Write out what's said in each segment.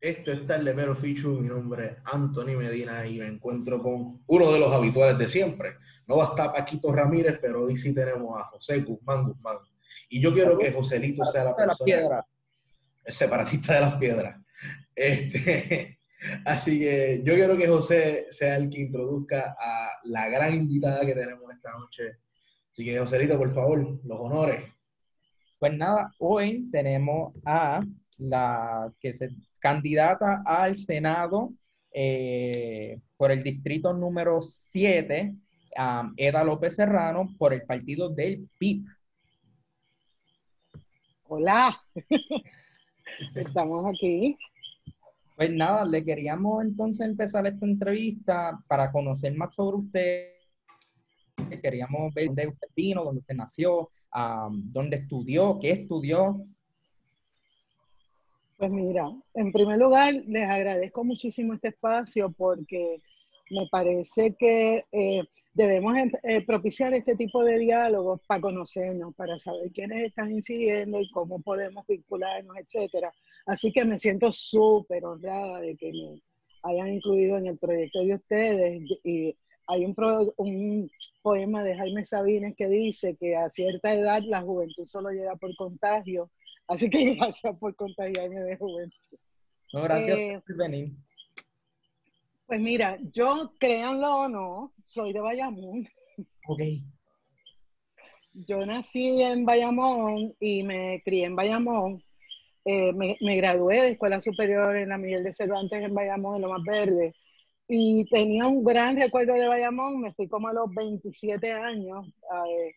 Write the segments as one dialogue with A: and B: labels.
A: Esto es Tarde Pero Feature, mi nombre es Anthony Medina y me encuentro con uno de los habituales de siempre. No va a estar Paquito Ramírez, pero hoy sí tenemos a José Guzmán Guzmán. Y yo quiero que Joselito sea la persona... El separatista de las piedras. Este, así que yo quiero que José sea el que introduzca a la gran invitada que tenemos esta noche. Así que Joselito, por favor, los honores.
B: Pues nada, hoy tenemos a la que se candidata al Senado eh, por el distrito número 7, Eda López Serrano, por el partido del PIB.
C: Hola, estamos aquí.
B: Pues nada, le queríamos entonces empezar esta entrevista para conocer más sobre usted. Queríamos ver dónde usted vino, dónde usted nació, dónde estudió, qué estudió,
C: pues mira, en primer lugar, les agradezco muchísimo este espacio porque me parece que eh, debemos em, eh, propiciar este tipo de diálogos para conocernos, para saber quiénes están incidiendo y cómo podemos vincularnos, etcétera. Así que me siento súper honrada de que me hayan incluido en el proyecto de ustedes. Y hay un, un poema de Jaime Sabines que dice que a cierta edad la juventud solo llega por contagio Así que gracias por contagiarme de juventud.
B: No, gracias eh, por venir.
C: Pues mira, yo, créanlo o no, soy de Bayamón.
B: Ok.
C: Yo nací en Bayamón y me crié en Bayamón. Eh, me, gradué de escuela superior en la Miguel de Cervantes en Bayamón, en lo más verde. Y tenía un gran recuerdo de Bayamón. Me fui como a los 27 años. Eh,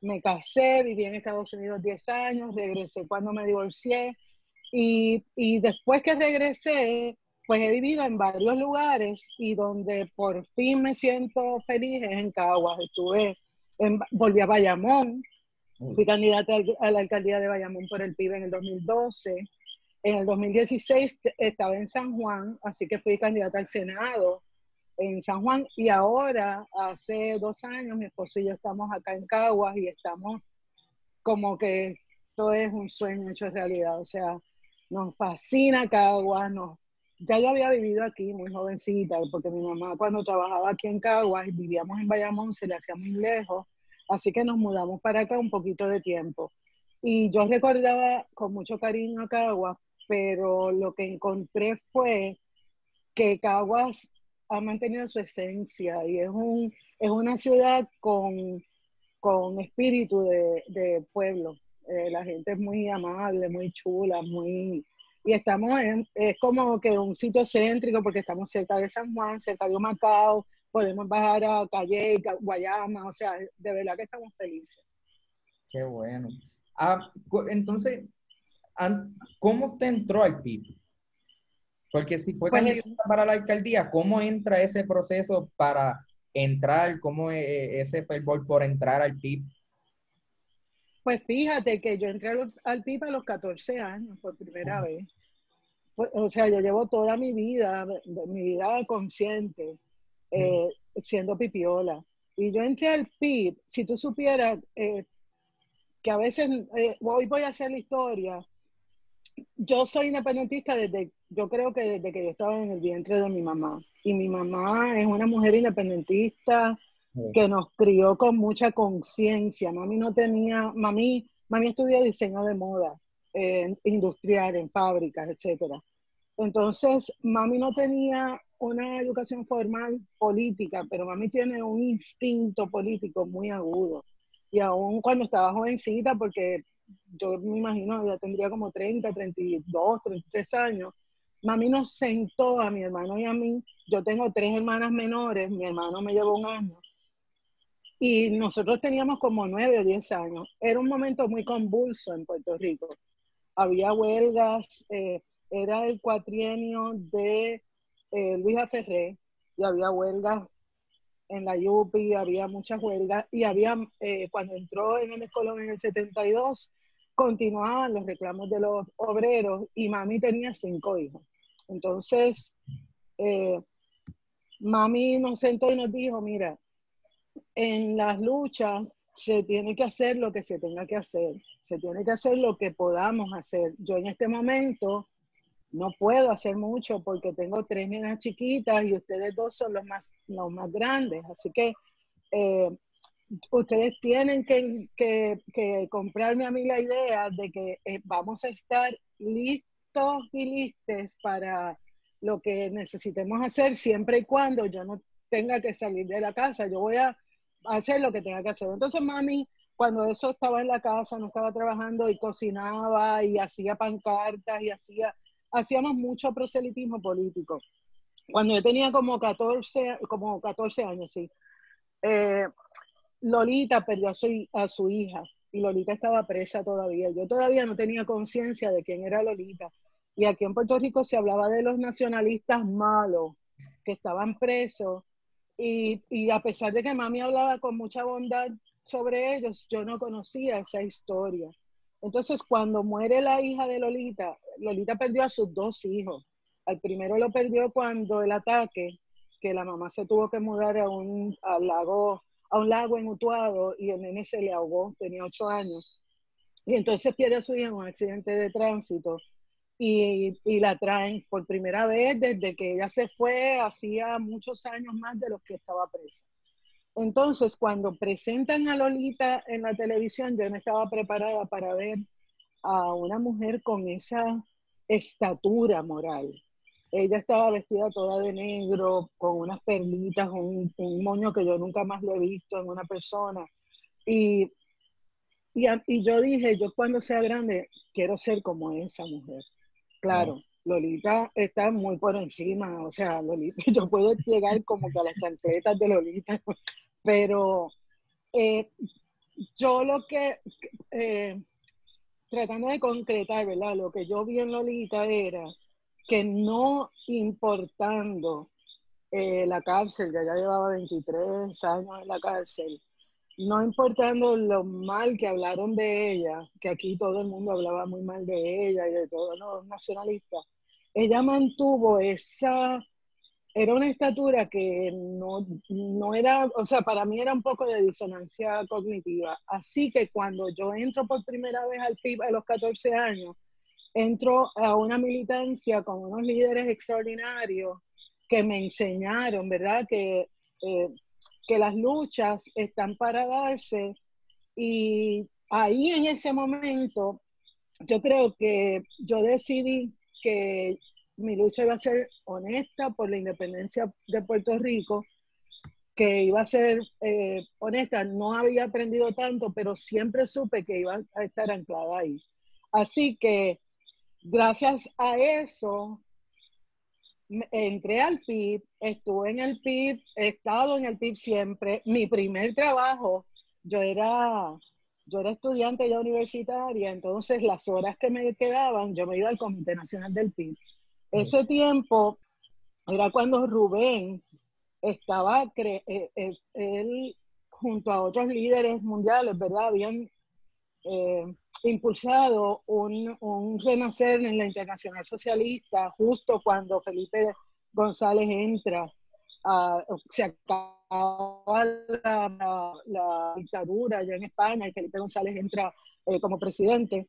C: me casé, viví en Estados Unidos 10 años, regresé cuando me divorcié y, y, después que regresé, pues he vivido en varios lugares y donde por fin me siento feliz es en Caguas. Estuve, en, volví a Bayamón, fui candidata a la alcaldía de Bayamón por el PIB en el 2012. En el 2016 estaba en San Juan, así que fui candidata al Senado en San Juan y ahora, hace dos años, mi esposo y yo estamos acá en Caguas y estamos como que esto es un sueño hecho realidad. O sea, nos fascina Caguas, nos, ya yo había vivido aquí muy jovencita, porque mi mamá cuando trabajaba aquí en Caguas y vivíamos en Bayamón se le hacía muy lejos, así que nos mudamos para acá un poquito de tiempo. Y yo recordaba con mucho cariño a Caguas, pero lo que encontré fue que Caguas ha mantenido su esencia y es, un, es una ciudad con, con espíritu de, pueblo. Eh, la gente es muy amable, muy chula, muy... Y estamos en, es como que un sitio céntrico porque estamos cerca de San Juan, cerca de Macao, podemos bajar a Calle, Guayama, o sea, de verdad que estamos felices.
B: Qué bueno. Ah, entonces, ¿cómo usted entró al PIB? Porque si fue pues para la alcaldía, ¿cómo entra ese proceso para entrar? ¿Cómo es e, ese fervor por entrar al PIB?
C: Pues fíjate que yo entré al, PIB a los 14 años por primera vez. Pues, o sea, yo llevo toda mi vida, mi vida consciente, eh, siendo pipiola. Y yo entré al PIB, si tú supieras eh, que a veces, eh, hoy voy a hacer la historia, yo soy independentista desde, yo creo que desde que yo estaba en el vientre de mi mamá. Y mi mamá es una mujer independentista que nos crió con mucha conciencia. Mami no tenía, mami, mami estudió diseño de moda, industrial, en fábricas, etc. Entonces, mami no tenía una educación formal política, pero mami tiene un instinto político muy agudo. Y aún cuando estaba jovencita, porque yo me imagino, ya tendría como 30, 32, 33 años. Mami nos sentó a mi hermano y a mí. Yo tengo tres hermanas menores, mi hermano me llevó un año. Y nosotros teníamos como nueve o diez años. Era un momento muy convulso en Puerto Rico. Había huelgas, eh, era el cuatrienio de eh, Luisa Ferré y había huelgas en la UPI, había muchas huelgas y había, eh, cuando entró en el Escolón en el 72, continuaban los reclamos de los obreros y mami tenía cinco hijos. Entonces, eh, mami nos sentó y nos dijo, mira, en las luchas se tiene que hacer lo que se tenga que hacer, se tiene que hacer lo que podamos hacer. Yo en este momento no puedo hacer mucho porque tengo tres nenas chiquitas y ustedes dos son los más, los más grandes. Así que eh, ustedes tienen que, que, comprarme a mí la idea de que eh, vamos a estar listos y listes para lo que necesitemos hacer siempre y cuando yo no tenga que salir de la casa. Yo voy a hacer lo que tenga que hacer. Entonces, mami, cuando eso estaba en la casa, no estaba trabajando y cocinaba y hacía pancartas y hacía hacíamos mucho proselitismo político. Cuando yo tenía como 14, como 14 años, sí, eh, Lolita perdió a su, a su hija y Lolita estaba presa todavía. Yo todavía no tenía conciencia de quién era Lolita. Y aquí en Puerto Rico se hablaba de los nacionalistas malos que estaban presos. Y, y, a pesar de que mami hablaba con mucha bondad sobre ellos, yo no conocía esa historia. Entonces, cuando muere la hija de Lolita, Lolita perdió a sus dos hijos. Al primero lo perdió cuando el ataque, que la mamá se tuvo que mudar a un, lago, a un lago en Utuado y el nene se le ahogó, tenía ocho años. Y entonces pierde a su hija en un accidente de tránsito y, la traen por primera vez desde que ella se fue, hacía muchos años más de los que estaba presa. Entonces, cuando presentan a Lolita en la televisión, yo no estaba preparada para ver a una mujer con esa estatura moral. Ella estaba vestida toda de negro, con unas perlitas, un, un moño que yo nunca más lo he visto en una persona. Y, y, yo dije, yo cuando sea grande, quiero ser como esa mujer. Claro, Lolita está muy por encima, o sea, Lolita, yo puedo llegar como que a las chancletas de Lolita, pero eh, yo lo que, eh, tratando de concretar, ¿verdad? Lo que yo vi en Lolita era que no importando eh, la cárcel, que ya llevaba 23 años en la cárcel, no importando lo mal que hablaron de ella, que aquí todo el mundo hablaba muy mal de ella y de todos los nacionalistas, ella mantuvo esa era una estatura que no, no, era, o sea, para mí era un poco de disonancia cognitiva. Así que cuando yo entro por primera vez al PIB a los 14 años, entro a una militancia con unos líderes extraordinarios que me enseñaron, ¿verdad? Que, eh, que las luchas están para darse. Y ahí en ese momento, yo creo que yo decidí que mi lucha iba a ser honesta por la independencia de Puerto Rico, que iba a ser eh, honesta. No había aprendido tanto, pero siempre supe que iba a estar anclada ahí. Así que gracias a eso, entré al PIB, estuve en el PIB, he estado en el PIB siempre. Mi primer trabajo, yo era, yo era estudiante ya universitaria, entonces las horas que me quedaban, yo me iba al Comité Nacional del PIB ese tiempo era cuando Rubén estaba, eh, eh, él junto a otros líderes mundiales, ¿verdad? Habían eh, impulsado un, un, renacer en la Internacional Socialista justo cuando Felipe González entra, se acaba la, la, dictadura ya en España y Felipe González entra como presidente.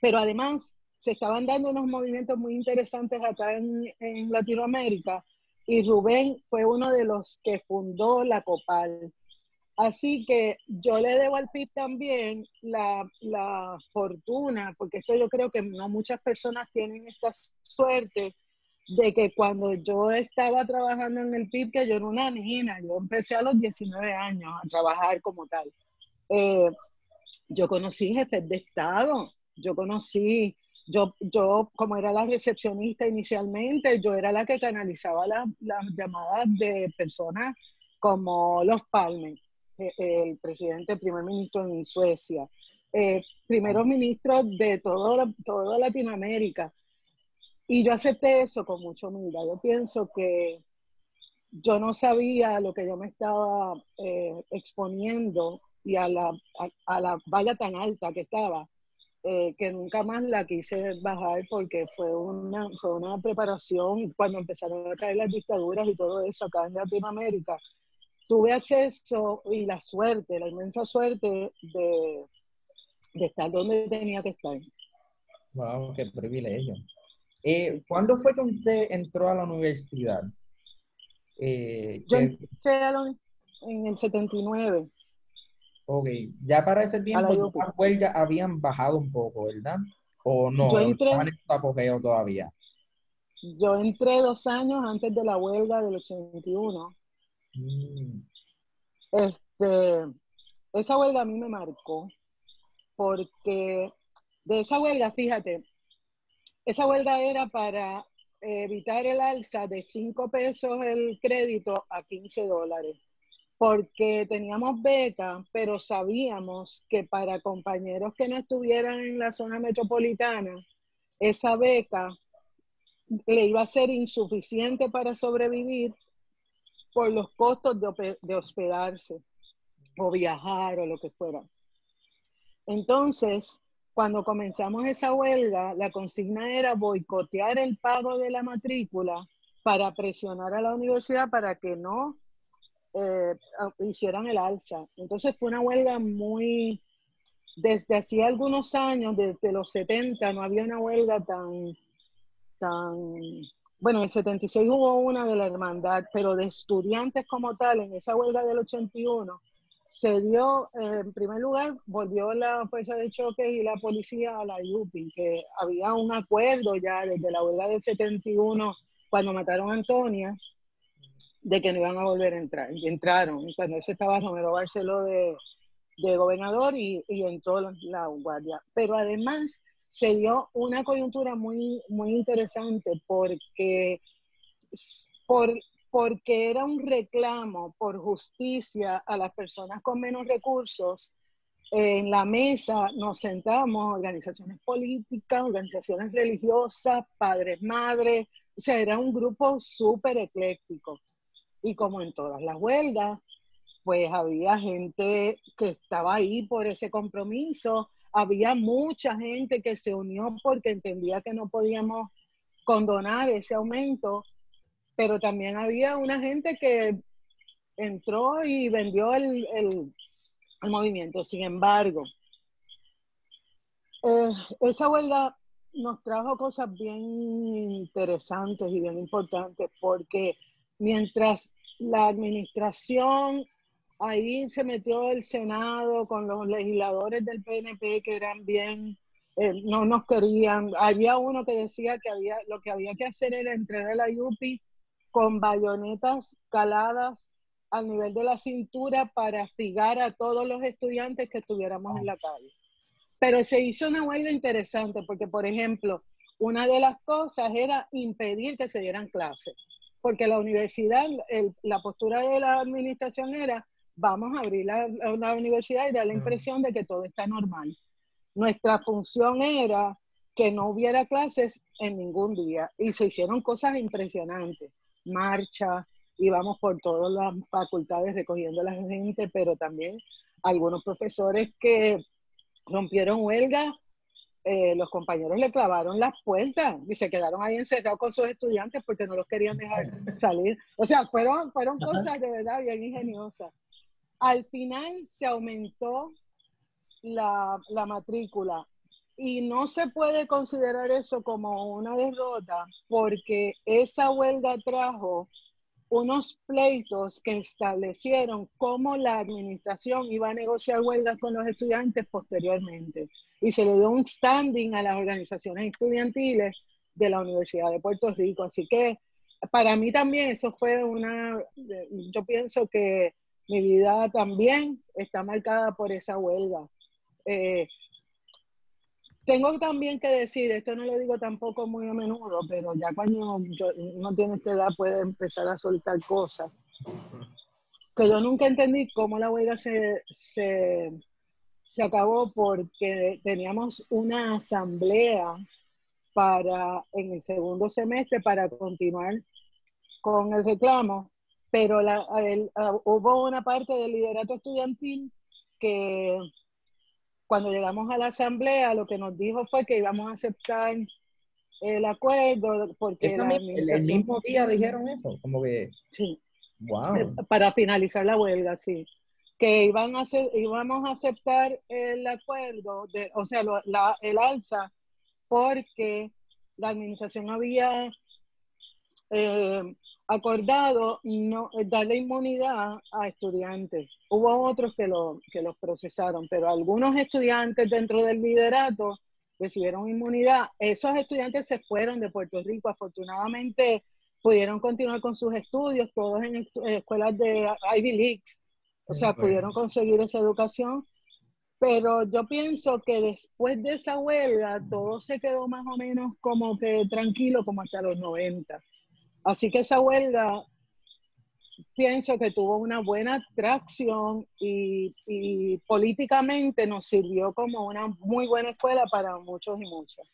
C: Pero además se estaban dando unos movimientos muy interesantes acá en, en Latinoamérica y Rubén fue uno de los que fundó la COPAL. Así que yo le debo al PIB también la, la, fortuna, porque esto yo creo que no muchas personas tienen esta suerte de que cuando yo estaba trabajando en el PIB, que yo era una niña, yo empecé a los 19 años a trabajar como tal. Eh, yo conocí jefes de Estado, yo conocí yo, yo, como era la recepcionista inicialmente, yo era la que canalizaba las llamadas de personas como los Palme, eh, el presidente, primer ministro en Suecia, eh, primeros ministros de todo, toda Latinoamérica. Y yo acepté eso con mucha humildad. Yo pienso que yo no sabía lo que yo me estaba eh, exponiendo y a la, a la valla tan alta que estaba eh, que nunca más la quise bajar porque fue una, fue una preparación cuando empezaron a caer las dictaduras y todo eso acá en Latinoamérica. Tuve acceso y la suerte, la inmensa suerte de, de estar donde tenía que estar.
B: Wow, qué privilegio. Eh, ¿Cuándo fue que usted entró a la universidad?
C: Eh, Yo entré en el 79.
B: Ok, ya para ese tiempo las huelgas habían bajado un poco, ¿verdad? ¿O no?
C: Yo entré,
B: en apogeo todavía.
C: Yo entré dos años antes de la huelga del 81. Mm. Este, esa huelga a mí me marcó porque de esa huelga, fíjate, esa huelga era para evitar el alza de 5 pesos el crédito a 15 dólares, porque teníamos beca, pero sabíamos que para compañeros que no estuvieran en la zona metropolitana, esa beca le iba a ser insuficiente para sobrevivir por los costos de, hospedarse o viajar o lo que fuera. Entonces, cuando comenzamos esa huelga, la consigna era boicotear el pago de la matrícula para presionar a la universidad para que no eh, hicieran el alza. Entonces fue una huelga muy, desde hacía algunos años, desde los 70, no había una huelga tan, tan, bueno, en el 76 hubo una de la hermandad, pero de estudiantes como tal, en esa huelga del 81, se dio, eh, en primer lugar, volvió la fuerza de choque y la policía a la UPI, que había un acuerdo ya desde la huelga del 71, cuando mataron a Antonia, de que no iban a volver a entrar. Y entraron, cuando eso estaba Romero Barceló de, de gobernador y, y, entró la guardia. Pero además se dio una coyuntura muy, muy interesante porque por porque era un reclamo por justicia a las personas con menos recursos. En la mesa nos sentamos organizaciones políticas, organizaciones religiosas, padres, madres, o sea, era un grupo súper ecléctico. Y como en todas las huelgas, pues había gente que estaba ahí por ese compromiso, había mucha gente que se unió porque entendía que no podíamos condonar ese aumento pero también había una gente que entró y vendió el, movimiento. Sin embargo, eh, esa huelga nos trajo cosas bien interesantes y bien importantes porque mientras la administración, ahí se metió el Senado con los legisladores del PNP que eran bien, eh, no nos querían. Había uno que decía que había, lo que había que hacer era entrar a la UPI con bayonetas caladas al nivel de la cintura para figar a todos los estudiantes que estuviéramos en la calle. Pero se hizo una huelga interesante porque, por ejemplo, una de las cosas era impedir que se dieran clases, porque la universidad, la postura de la administración era, vamos a abrir la, la universidad y dar la impresión de que todo está normal. Nuestra función era que no hubiera clases en ningún día y se hicieron cosas impresionantes marcha, íbamos por todas las facultades recogiendo a la gente, pero también algunos profesores que rompieron huelga, eh, los compañeros le clavaron las puertas y se quedaron ahí encerrados con sus estudiantes porque no los querían dejar salir. O sea, fueron, fueron cosas de verdad bien ingeniosas. Al final se aumentó la, la matrícula y no se puede considerar eso como una derrota porque esa huelga trajo unos pleitos que establecieron cómo la administración iba a negociar huelgas con los estudiantes posteriormente. Y se le dio un standing a las organizaciones estudiantiles de la Universidad de Puerto Rico. Así que para mí también eso fue una, yo pienso que mi vida también está marcada por esa huelga. Eh, tengo también que decir, esto no lo digo tampoco muy a menudo, pero ya cuando uno tiene esta edad puede empezar a soltar cosas. Que yo nunca entendí cómo la huelga se, se, se acabó porque teníamos una asamblea para en el segundo semestre para continuar con el reclamo, pero la, ah, hubo una parte del liderato estudiantil que cuando llegamos a la asamblea, lo que nos dijo fue que íbamos a aceptar el acuerdo porque
B: el, mismo día dijeron eso, como que
C: sí. Wow. Para finalizar la huelga, sí. Que iban a íbamos a aceptar el acuerdo, de, o sea, la, el alza, porque la administración había eh, acordado no darle inmunidad a estudiantes. Hubo otros que, lo, que los procesaron, pero algunos estudiantes dentro del liderato recibieron inmunidad. Esos estudiantes se fueron de Puerto Rico. Afortunadamente pudieron continuar con sus estudios, todos en escuelas de Ivy Leagues. O sea, pudieron conseguir esa educación. Pero yo pienso que después de esa huelga, todo se quedó más o menos como que tranquilo, como hasta los 90. Así que esa huelga pienso que tuvo una buena tracción y, políticamente nos sirvió como una muy buena escuela para muchos y muchas.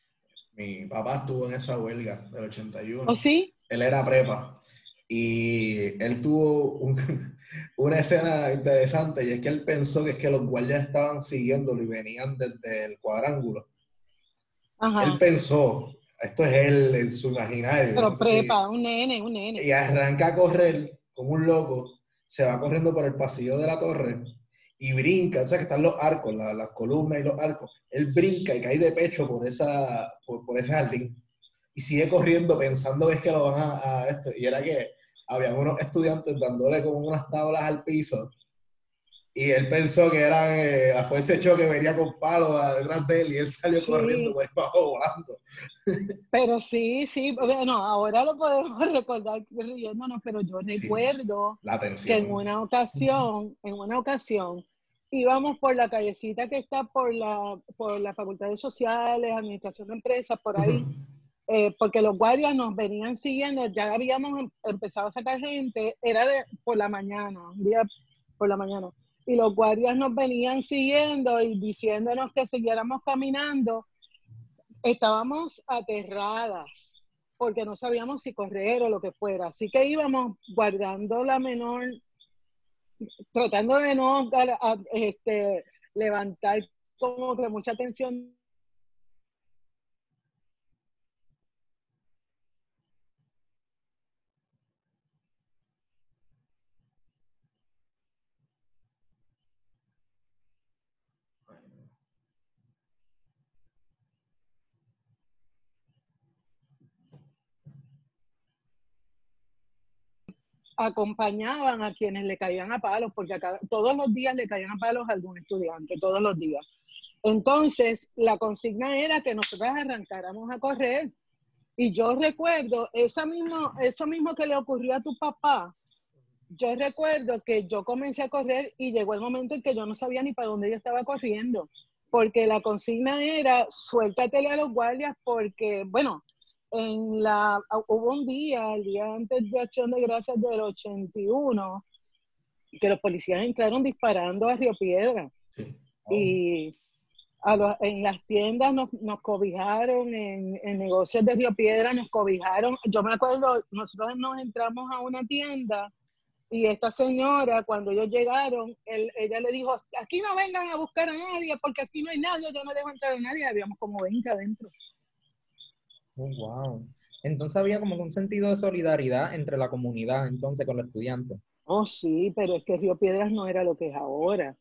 A: Mi papá estuvo en esa huelga del 81.
C: ¿Oh, sí?
A: Él era prepa y él tuvo una escena interesante y es que él pensó que es que los guardias estaban siguiéndolo y venían desde el cuadrángulo. Él pensó, esto es él en su imaginario.
C: Pero prepa, un nene, un nene.
A: Y arranca a correr como un loco, se va corriendo por el pasillo de la torre y brinca, o sea que están los arcos, las columnas y los arcos. Él brinca y cae de pecho por, esa, por, ese jardín. Y sigue corriendo pensando que es que lo van a, a esto. Y era que había unos estudiantes dándole como unas tablas al piso y él pensó que era eh, la fuerza de choque venía con palos detrás de él y él salió corriendo por bajo volando.
C: Pero sí, sí, bueno, ahora lo podemos recordar riéndonos, pero yo recuerdo que en una ocasión, en una ocasión, íbamos por la callecita que está por la, por la Facultad de Sociales, Administración de Empresas, por ahí, eh, porque los guardias nos venían siguiendo, ya habíamos em, empezado a sacar gente, era de por la mañana, un día por la mañana y los guardias nos venían siguiendo y diciéndonos que siguiéramos caminando, estábamos aterradas porque no sabíamos si correr o lo que fuera. Así que íbamos guardando la menor, tratando de no este, levantar como que mucha atención acompañaban a quienes le caían a palos, porque todos los días le caían a palos a algún estudiante, todos los días. Entonces, la consigna era que nosotras arrancáramos a correr. Y yo recuerdo esa mismo, eso mismo que le ocurrió a tu papá. Yo recuerdo que yo comencé a correr y llegó el momento en que yo no sabía ni para dónde yo estaba corriendo, porque la consigna era suéltatele a los guardias porque, bueno, en la, hubo un día, el día antes de Acción de Gracias del 81, que los policías entraron disparando a Río Piedra. Y en las tiendas nos, nos cobijaron, en, en, negocios de Río Piedra nos cobijaron. Yo me acuerdo, nosotros nos entramos a una tienda y esta señora, cuando ellos llegaron, ella le dijo, aquí no vengan a buscar a nadie porque aquí no hay nadie, yo no dejo entrar a nadie. Habíamos como 20 adentro.
B: Oh, wow. Entonces había como un sentido de solidaridad entre la comunidad, entonces, con los estudiantes.
C: Oh, sí, pero es que Río Piedras no era lo que es ahora.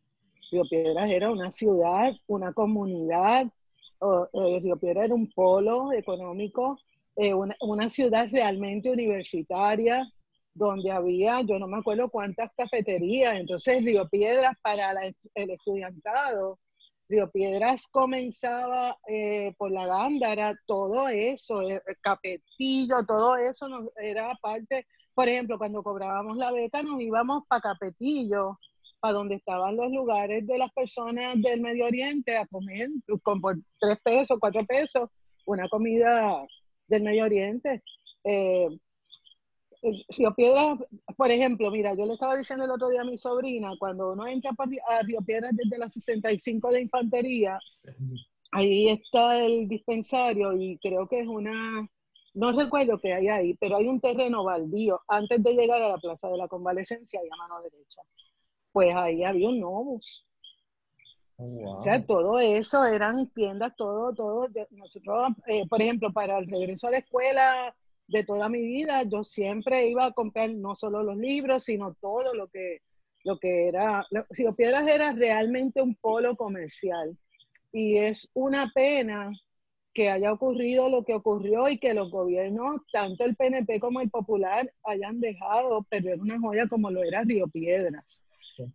C: Río Piedras era una ciudad, una comunidad. Eh, Río Piedras era un polo económico, eh, una, ciudad realmente universitaria, donde había, yo no me acuerdo cuántas cafeterías. Entonces, Río Piedras para el estudiantado Río Piedras comenzaba eh, por la Gándara, todo eso, eh, Capetillo, todo eso nos, era parte, por ejemplo, cuando cobrábamos la beca nos íbamos para Capetillo, para donde estaban los lugares de las personas del Medio Oriente a comer con por tres pesos, cuatro pesos, una comida del Medio Oriente. Eh, Río Piedras, por ejemplo, mira, yo le estaba diciendo el otro día a mi sobrina, cuando uno entra a Río Piedras desde la 65 de Infantería, ahí está el dispensario y creo que es una, no recuerdo qué hay ahí, pero hay un terreno baldío antes de llegar a la Plaza de la Convalecencia y a mano derecha. Pues ahí había un Novus. Oh, o sea, todo eso eran tiendas, todo, todo. Nosotros, eh, por ejemplo, para el regreso a la escuela, de toda mi vida, yo siempre iba a comprar no solo los libros, sino todo lo que, lo que era. Río Piedras era realmente un polo comercial. Y es una pena que haya ocurrido lo que ocurrió y que los gobiernos, tanto el PNP como el Popular, hayan dejado perder una joya como lo era Río Piedras.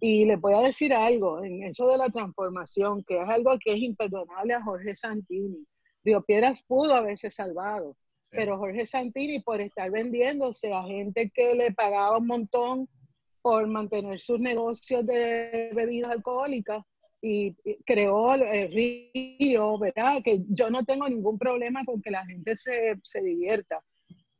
C: Y le voy a decir algo en eso de la transformación, que es algo que es imperdonable a Jorge Santini. Río Piedras pudo haberse salvado, pero Jorge Santini, por estar vendiéndose a gente que le pagaba un montón por mantener sus negocios de bebidas alcohólicas, y creó el río, ¿verdad? Que yo no tengo ningún problema con que la gente se, se divierta,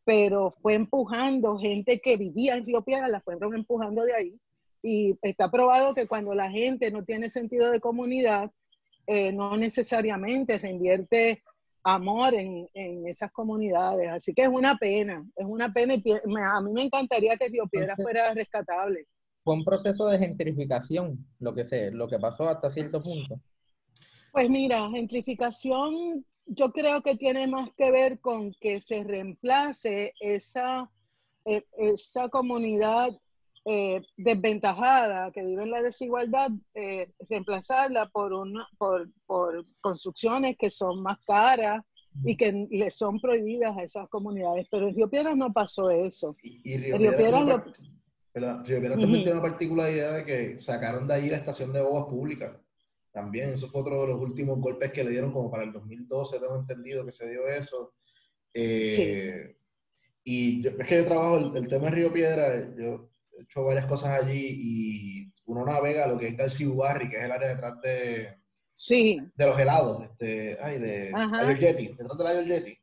C: pero fue empujando gente que vivía en Río Piedra, la fue empujando de ahí. Y está probado que cuando la gente no tiene sentido de comunidad, eh, no necesariamente reinvierte amor en, en, esas comunidades. Así que es una pena, es una pena y a mí me encantaría que Río Piedra fuera rescatable
B: fue un proceso de gentrificación lo que, se, lo que pasó hasta cierto punto.
C: Pues mira, gentrificación yo creo que tiene más que ver con que se reemplace esa, eh, esa comunidad eh, desventajada que vive en la desigualdad, eh, reemplazarla por, una, por, por, construcciones que son más caras y que le son prohibidas a esas comunidades. Pero en Río Piedras no pasó eso.
A: Y, Río, Piedras, lo. Río Piedras también tiene una particularidad de que sacaron de ahí la estación de bogas públicas. También, eso fue otro de los últimos golpes que le dieron, como para el 2012, tengo entendido que se dio eso. Eh, y es que yo trabajo el, tema de Río Piedra, yo he hecho varias cosas allí y uno navega lo que es García Barri, que es el área detrás de,
C: sí.
A: de los helados, este, ay, de Ayo Yeti, detrás del Ayo Yeti.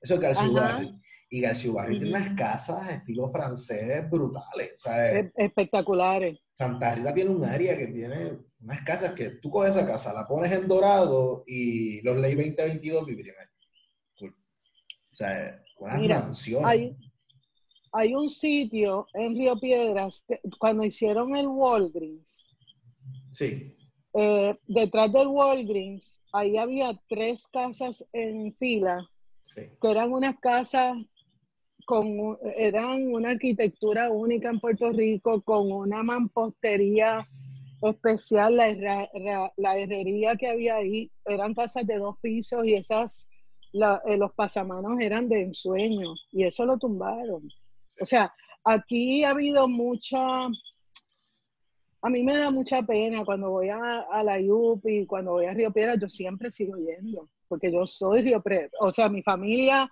A: Eso es García Barri. Y García Barrio tiene unas casas estilo francés brutales. O sea,
C: Espectaculares.
A: Santa Rita tiene un área que tiene unas casas que tú coges esa casa, la pones en dorado y los ley 2022 vivirían ahí. O sea, unas mansiones.
C: Hay, hay un sitio en Río Piedras, cuando hicieron el Walgreens.
A: Sí.
C: Eh, detrás del Walgreens, ahí había tres casas en fila, que eran unas casas con, eran una arquitectura única en Puerto Rico, con una mampostería especial, la, la, herrería que había ahí, eran casas de dos pisos y esas, eh, los pasamanos eran de ensueño y eso lo tumbaron. O sea, aquí ha habido mucha, a mí me da mucha pena cuando voy a, a la y cuando voy a Río Piedra, yo siempre sigo yendo, porque yo soy Río Piedra, o sea, mi familia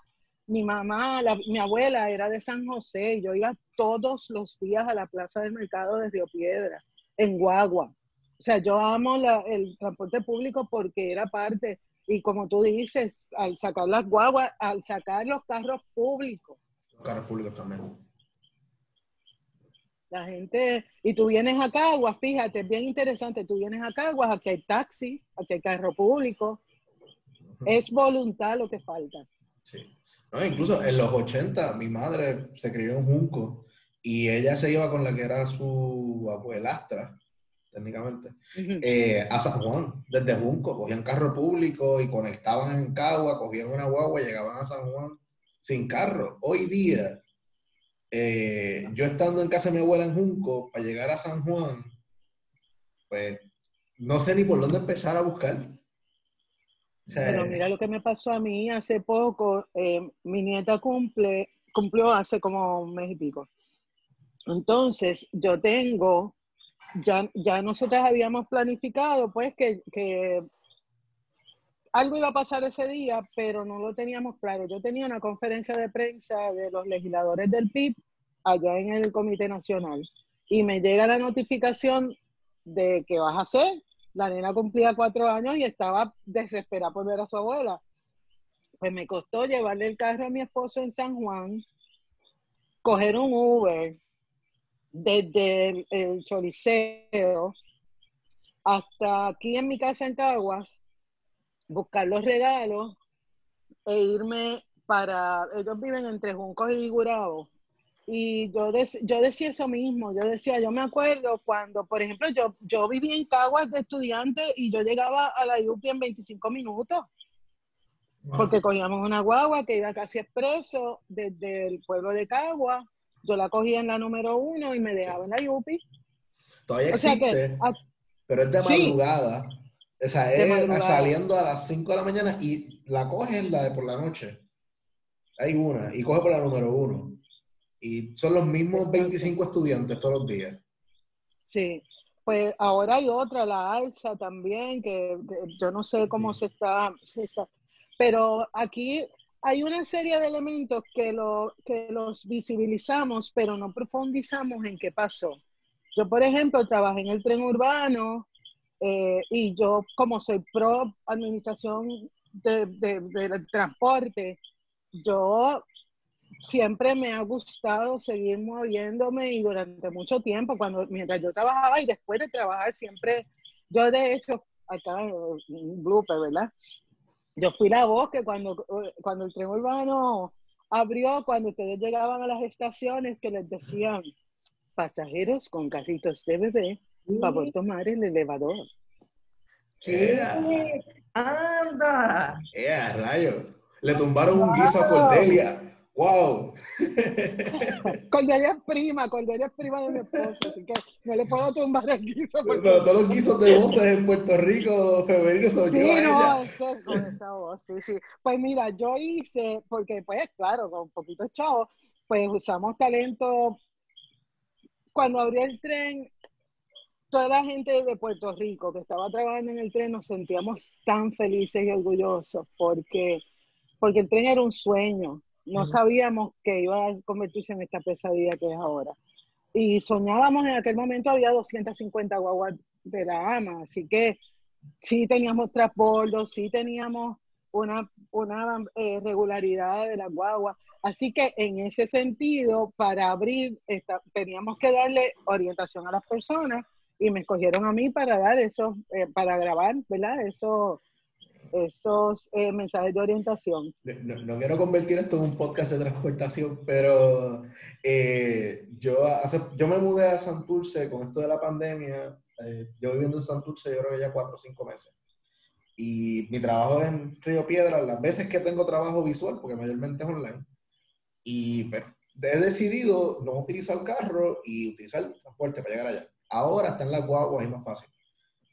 C: mi mamá, mi abuela era de San José, yo iba todos los días a la plaza del mercado de Río Piedra, en Guagua. O sea, yo amo el transporte público porque era parte, y como tú dices, al sacar las guaguas, al sacar los carros públicos.
A: Los carros públicos también.
C: La gente, y tú vienes a Caguas, fíjate, es bien interesante, tú vienes a Caguas, aquí hay taxi, aquí hay carro público, es voluntad lo que falta.
A: Sí incluso en los 80, mi madre se crió en Junco y ella se iba con la que era su abuelastra, técnicamente, eh, a San Juan, desde Junco. Cogían carro público y conectaban en Cagua, cogían una guagua y llegaban a San Juan sin carro. Hoy día, eh, yo estando en casa de mi abuela en Junco, para llegar a San Juan, pues no sé ni por dónde empezar a buscar.
C: Pero mira lo que me pasó a mí hace poco. Eh, mi nieta cumple, cumplió hace como un mes y pico. Entonces, yo tengo, ya, ya nosotras habíamos planificado, pues, que, que algo iba a pasar ese día, pero no lo teníamos claro. Yo tenía una conferencia de prensa de los legisladores del PIB allá en el Comité Nacional y me llega la notificación de que vas a hacer la nena cumplía cuatro años y estaba desesperada por ver a su abuela. Pues me costó llevarle el carro a mi esposo en San Juan, coger un Uber desde el, Choliseo hasta aquí en mi casa en Caguas, buscar los regalos e irme para, ellos viven entre Juncos y Gurabo, y yo, yo decía eso mismo, yo decía, yo me acuerdo cuando, por ejemplo, yo, yo vivía en Caguas de estudiante y yo llegaba a la UPI en 25 minutos, porque cogíamos una guagua que iba casi expreso desde el pueblo de Caguas, yo la cogía en la número uno y me dejaba en la UPI.
A: Todavía existe, pero es de madrugada O sea, es saliendo a las 5 de la mañana y la coges la de por la noche. Hay una, y coge por la número uno. Y son los mismos 25 estudiantes todos los días.
C: Sí, pues ahora hay otra, la alza también, que, yo no sé cómo se está, se está, pero aquí hay una serie de elementos que, lo, que los visibilizamos, pero no profundizamos en qué pasó. Yo, por ejemplo, trabajé en el tren urbano eh, y yo, como soy pro administración del transporte, yo siempre me ha gustado seguir moviéndome y durante mucho tiempo, cuando mientras yo trabajaba y después de trabajar, siempre, yo de hecho, acá un blooper, ¿verdad? Yo fui la voz que cuando, cuando el tren urbano abrió, cuando ustedes llegaban a las estaciones, que les decían, pasajeros con carritos de bebé, favor tomar el elevador.
A: ¿Qué? ¡Anda! ¡Eh, rayo! Le tumbaron un guiso a Cordelia. ¡Wow!
C: Cordelia es prima, Cordelia es prima de mi esposo, así que no le puedo tumbar el guiso.
A: Pero todos los guisos de voces en Puerto Rico femenino son
C: sí, yo no, eso es con esa voz, sí, sí. Pues mira, yo hice, porque pues claro, con un poquito chavo, pues usamos talento. Cuando abrió el tren, toda la gente de Puerto Rico que estaba trabajando en el tren nos sentíamos tan felices y orgullosos porque, porque el tren era un sueño no sabíamos que iba a convertirse en esta pesadilla que es ahora. Y soñábamos en aquel momento, había 250 guaguas de la AMA, así que sí teníamos transbordo, sí teníamos una, una eh, regularidad de las guaguas. Así que en ese sentido, para abrir, teníamos que darle orientación a las personas y me escogieron a mí para dar eso, eh, para grabar, ¿verdad? Eso, esos eh, mensajes de orientación.
A: No, quiero convertir esto en un podcast de transportación, pero eh, yo, yo me mudé a Santurce con esto de la pandemia. Eh, yo viviendo en Santurce, yo creo que ya cuatro o cinco meses. Y mi trabajo es en Río Piedra, las veces que tengo trabajo visual, porque mayormente es online, y pues, he decidido no utilizar el carro y utilizar el transporte para llegar allá. Ahora está en las guaguas, es más fácil.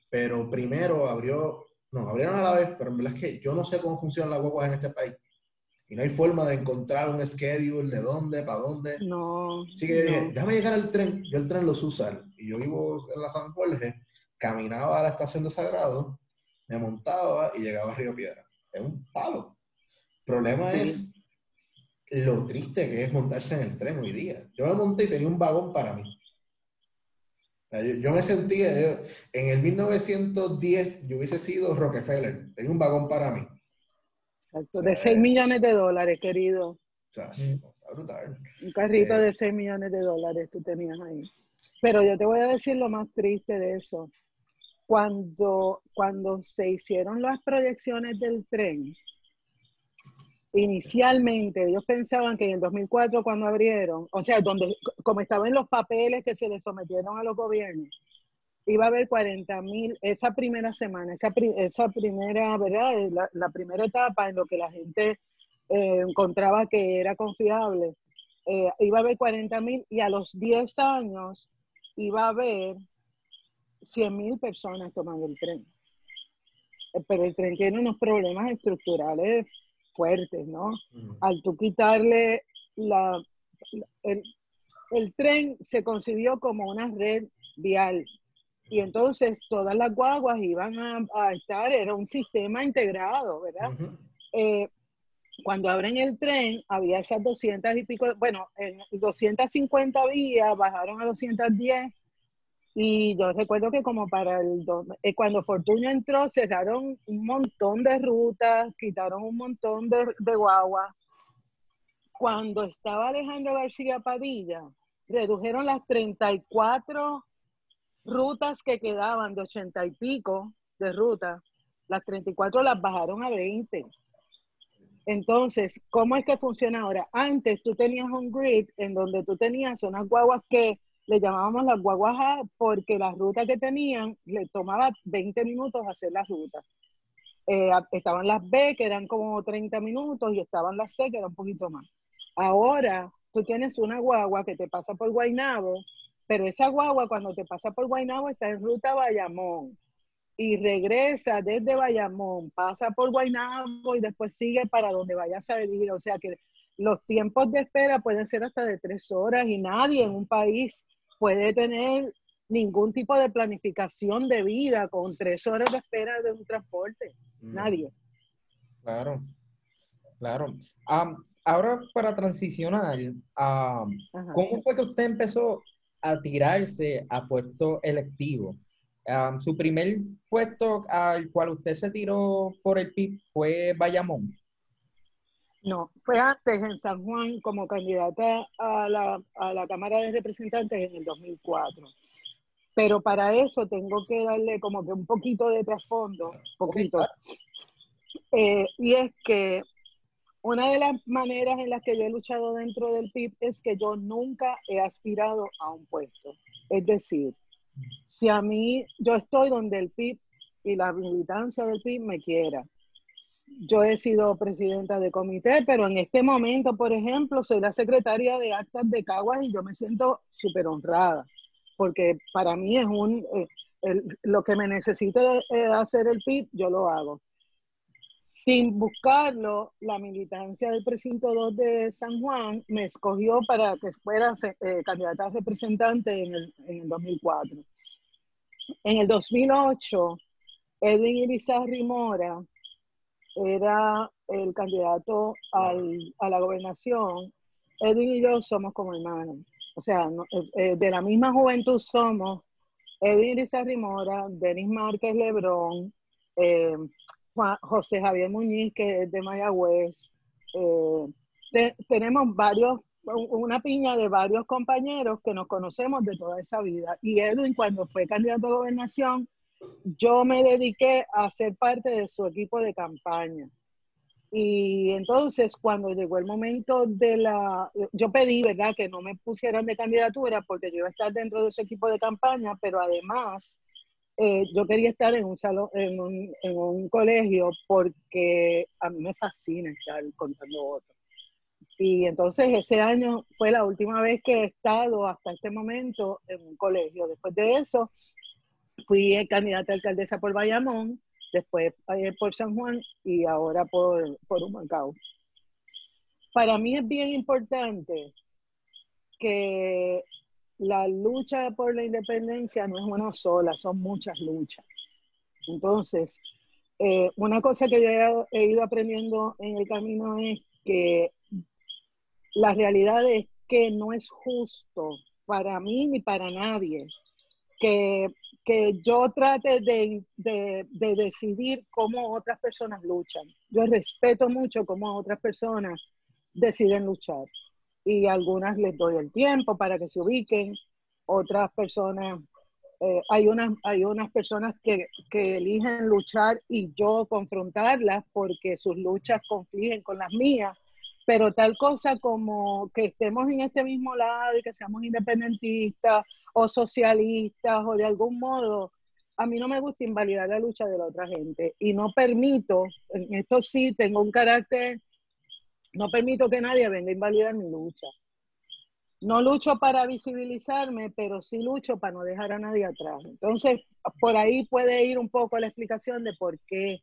A: Pero primero abrió no, abrieron a la vez, pero en verdad es que yo no sé cómo funcionan las guaguas en este país. Y no hay forma de encontrar un schedule de dónde, para dónde.
C: No.
A: Así que dije, déjame llegar al tren. Yo el tren lo uso usar. Y yo vivo en la San Jorge, caminaba a la estación de Sagrado, me montaba y llegaba a Río Piedra. Es un palo. El problema es lo triste que es montarse en el tren hoy día. Yo me monté y tenía un vagón para mí. Yo, me sentía, en el 1910 yo hubiese sido Rockefeller, tenía un vagón para mí.
C: Exacto, de 6 millones de dólares, querido. O
A: sea, está brutal.
C: Un carrito eh, de 6 millones de dólares tú tenías ahí. Pero yo te voy a decir lo más triste de eso. Cuando, cuando se hicieron las proyecciones del tren, inicialmente ellos pensaban que en el 2004 cuando abrieron, o sea, donde como estaban los papeles que se les sometieron a los gobiernos, iba a haber 40 mil, esa primera semana, esa, esa primera, ¿verdad? La, la, primera etapa en lo que la gente eh, encontraba que era confiable, eh, iba a haber 40 mil y a los 10 años iba a haber 100 mil personas tomando el tren. Eh, pero el tren tiene unos problemas estructurales fuertes, ¿no? Al tú quitarle la... El, tren se concibió como una red vial y entonces todas las guaguas iban a, estar, era un sistema integrado, ¿verdad? Eh, cuando abren el tren, había esas 200 y pico, bueno, en 250 vías, bajaron a 210 y yo recuerdo que como para el... Eh, cuando Fortuna entró, cerraron un montón de rutas, quitaron un montón de, de guagua. Cuando estaba Alejandro García Padilla, redujeron las 34 rutas que quedaban de 80 y pico de rutas. Las 34 las bajaron a 20. Entonces, ¿cómo es que funciona ahora? Antes tú tenías un grid en donde tú tenías unas guaguas que le llamábamos las guaguajas porque la ruta que tenían le tomaba 20 minutos hacer la ruta. Eh, estaban las B, que eran como 30 minutos, y estaban las C, que era un poquito más. Ahora tú tienes una guagua que te pasa por Guaynabo, pero esa guagua cuando te pasa por Guaynabo está en ruta Bayamón. y regresa desde Bayamón, pasa por Guaynabo y después sigue para donde vaya a salir. O sea que los tiempos de espera pueden ser hasta de tres horas y nadie en un país puede tener ningún tipo de planificación de vida con tres horas de espera de un transporte. Mm. Nadie.
B: Claro, claro. ahora para transicionar, ¿cómo fue que usted empezó a tirarse a puesto electivo? su primer puesto al cual usted se tiró por el PIB fue Bayamón.
C: No, fue antes en San Juan como candidata a la, a la Cámara de Representantes en el 2004. Pero para eso tengo que darle como que un poquito de trasfondo, poquito. Eh, y es que una de las maneras en las que yo he luchado dentro del PIB es que yo nunca he aspirado a un puesto. Es decir, si a mí, yo estoy donde el PIB y la militancia del PIB me quiera. Yo he sido presidenta de comité, pero en este momento, por ejemplo, soy la secretaria de actas de Caguas y yo me siento súper honrada, porque para mí es un, eh, lo que me necesite eh, hacer el PIB, yo lo hago sin buscarlo, la militancia del precinto 2 de San Juan me escogió para que fuera eh, candidata a representante en el, en el 2004. En el 2008, Edwin Irizarry Mora era el candidato al, a la gobernación. Edwin y yo somos como hermanos. O sea, eh, eh, de la misma juventud somos Edwin Irizarry Mora, Denis Márquez Lebrón, eh, José Javier Muñiz, que es de Mayagüez. Eh, tenemos varios, una piña de varios compañeros que nos conocemos de toda esa vida. Y Edwin, cuando fue candidato a gobernación, yo me dediqué a ser parte de su equipo de campaña. Y entonces, cuando llegó el momento de la. Yo pedí, ¿verdad?, que no me pusieran de candidatura porque yo iba a estar dentro de su equipo de campaña, pero además eh, yo quería estar en un salón, en un, en un, colegio porque a mí me fascina estar contando votos. Y entonces ese año fue la última vez que he estado hasta este momento en un colegio. Después de eso fui candidata a alcaldesa por Bayamón, después eh, por San Juan y ahora por, por Humacao. Para mí es bien importante que la lucha por la independencia no es una sola, son muchas luchas. Entonces, eh, una cosa que yo he, ido aprendiendo en el camino es que la realidad es que no es justo para mí ni para nadie que, yo trate de, de, decidir cómo otras personas luchan. Yo respeto mucho cómo otras personas deciden luchar y algunas les doy el tiempo para que se ubiquen, otras personas, eh, hay, unas, hay unas personas que, que, eligen luchar y yo confrontarlas porque sus luchas confligen con las mías, pero tal cosa como que estemos en este mismo lado y que seamos independentistas o socialistas o de algún modo, a mí no me gusta invalidar la lucha de la otra gente y no permito, en esto sí tengo un carácter no permito que nadie venga a invalidar mi lucha. No lucho para visibilizarme, pero sí lucho para no dejar a nadie atrás. Entonces, por ahí puede ir un poco la explicación de por qué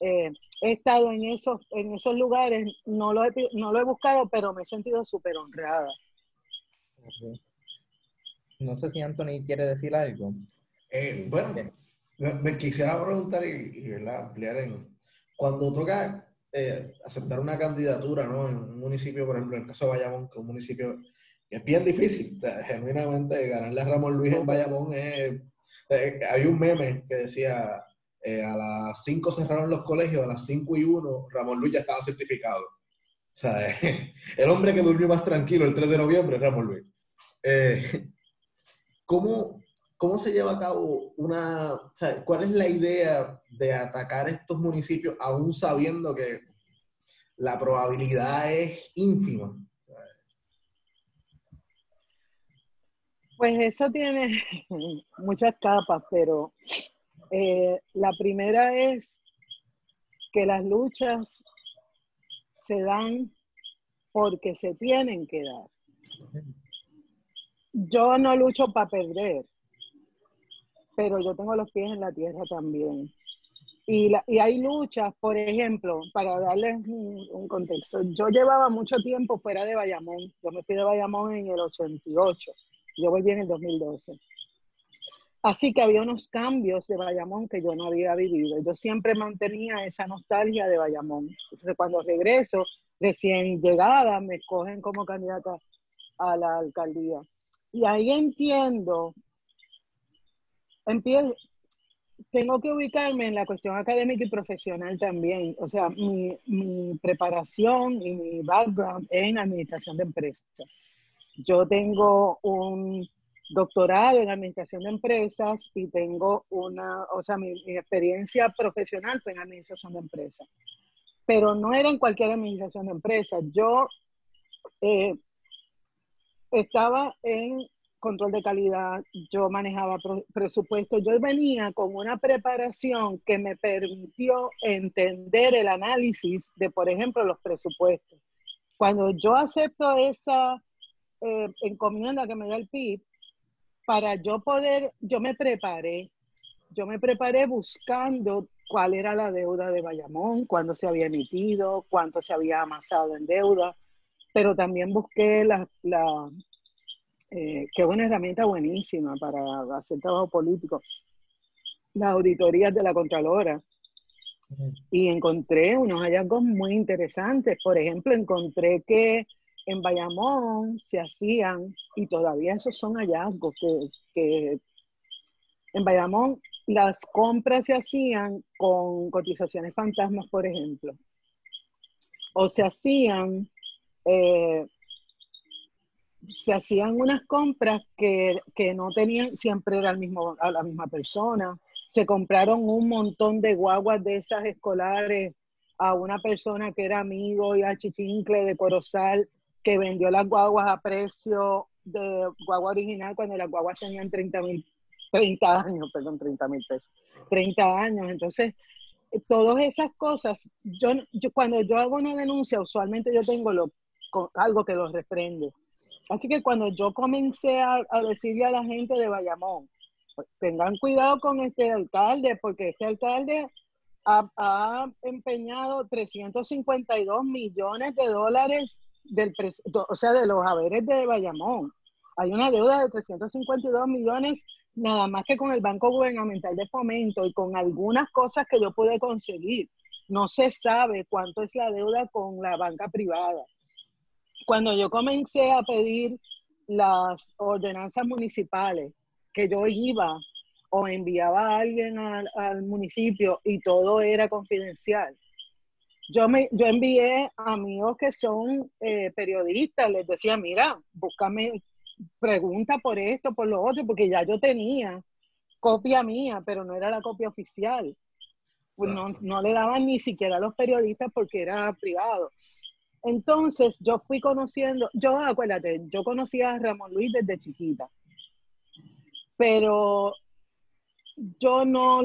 C: eh, he estado en esos, en esos lugares. No lo, he, no lo he buscado, pero me he sentido súper honrada.
B: No sé si Anthony quiere decir algo.
A: Eh, bueno, me, quisiera preguntar y, ampliar en cuando toca eh, aceptar una candidatura ¿no? en un municipio, por ejemplo, en el caso de Bayamón, que es un municipio que es bien difícil, genuinamente ganarle a Ramón Luis en Bayamón es... Eh, hay un meme que decía, eh, a las 5 cerraron los colegios, a las 5 y 1 Ramón Luis ya estaba certificado. O sea, el hombre que durmió más tranquilo el 3 de noviembre es Ramón Luis. ¿Cómo, ¿Cómo se lleva a cabo una, cuál es la idea de atacar estos municipios aún sabiendo que la probabilidad es ínfima?
C: Pues eso tiene muchas capas, pero eh, la primera es que las luchas se dan porque se tienen que dar. Yo no lucho para perder, pero yo tengo los pies en la tierra también. Y, la, y hay luchas, por ejemplo, para darles un, contexto, yo llevaba mucho tiempo fuera de Bayamón, yo me fui de Bayamón en el 88, yo volví en el 2012. Así que había unos cambios de Bayamón que yo no había vivido. Yo siempre mantenía esa nostalgia de Bayamón. Cuando regreso, recién llegada, me escogen como candidata a la alcaldía. Y ahí entiendo, empiezo, tengo que ubicarme en la cuestión académica y profesional también. O sea, mi, mi preparación y mi background es en administración de empresas. Yo tengo un doctorado en administración de empresas y tengo una, o sea, mi, experiencia profesional fue en administración de empresas. Pero no era en cualquier administración de empresas. Yo eh, estaba en control de calidad, yo manejaba presupuesto, yo venía con una preparación que me permitió entender el análisis de, por ejemplo, los presupuestos. Cuando yo acepto esa eh, encomienda que me da el PIB, para yo poder, yo me preparé, yo me preparé buscando cuál era la deuda de Bayamón, cuándo se había emitido, cuánto se había amasado en deuda, pero también busqué la, la eh, que es una herramienta buenísima para hacer trabajo político, las auditorías de la Contralora. Y encontré unos hallazgos muy interesantes. Por ejemplo, encontré que en Bayamón se hacían, y todavía esos son hallazgos, que, en Bayamón las compras se hacían con cotizaciones fantasmas, por ejemplo. O se hacían, eh, se hacían unas compras que, que, no tenían, siempre era el mismo, a la misma persona. Se compraron un montón de guaguas de esas escolares a una persona que era amigo y a Chichincle de Corozal que vendió las guaguas a precio de guagua original cuando las guaguas tenían 30 mil, 30 años, perdón, 30 mil pesos, 30 años. Entonces, todas esas cosas, yo, yo, cuando yo hago una denuncia, usualmente yo tengo lo, algo que los reprende. Así que cuando yo comencé a, decirle a la gente de Bayamón, pues, tengan cuidado con este alcalde, porque este alcalde ha, ha empeñado 352 millones de dólares del, o sea, de los haberes de Bayamón. Hay una deuda de 352 millones nada más que con el Banco Gubernamental de Fomento y con algunas cosas que yo pude conseguir. No se sabe cuánto es la deuda con la banca privada. Cuando yo comencé a pedir las ordenanzas municipales, que yo iba o enviaba a alguien al, al municipio y todo era confidencial, yo, me, yo envié a amigos que son eh, periodistas, les decía, mira, búscame, pregunta por esto, por lo otro, porque ya yo tenía copia mía, pero no era la copia oficial. Pues no, no le daban ni siquiera a los periodistas porque era privado. Entonces yo fui conociendo, yo acuérdate, yo conocía a Ramón Luis desde chiquita, pero yo no,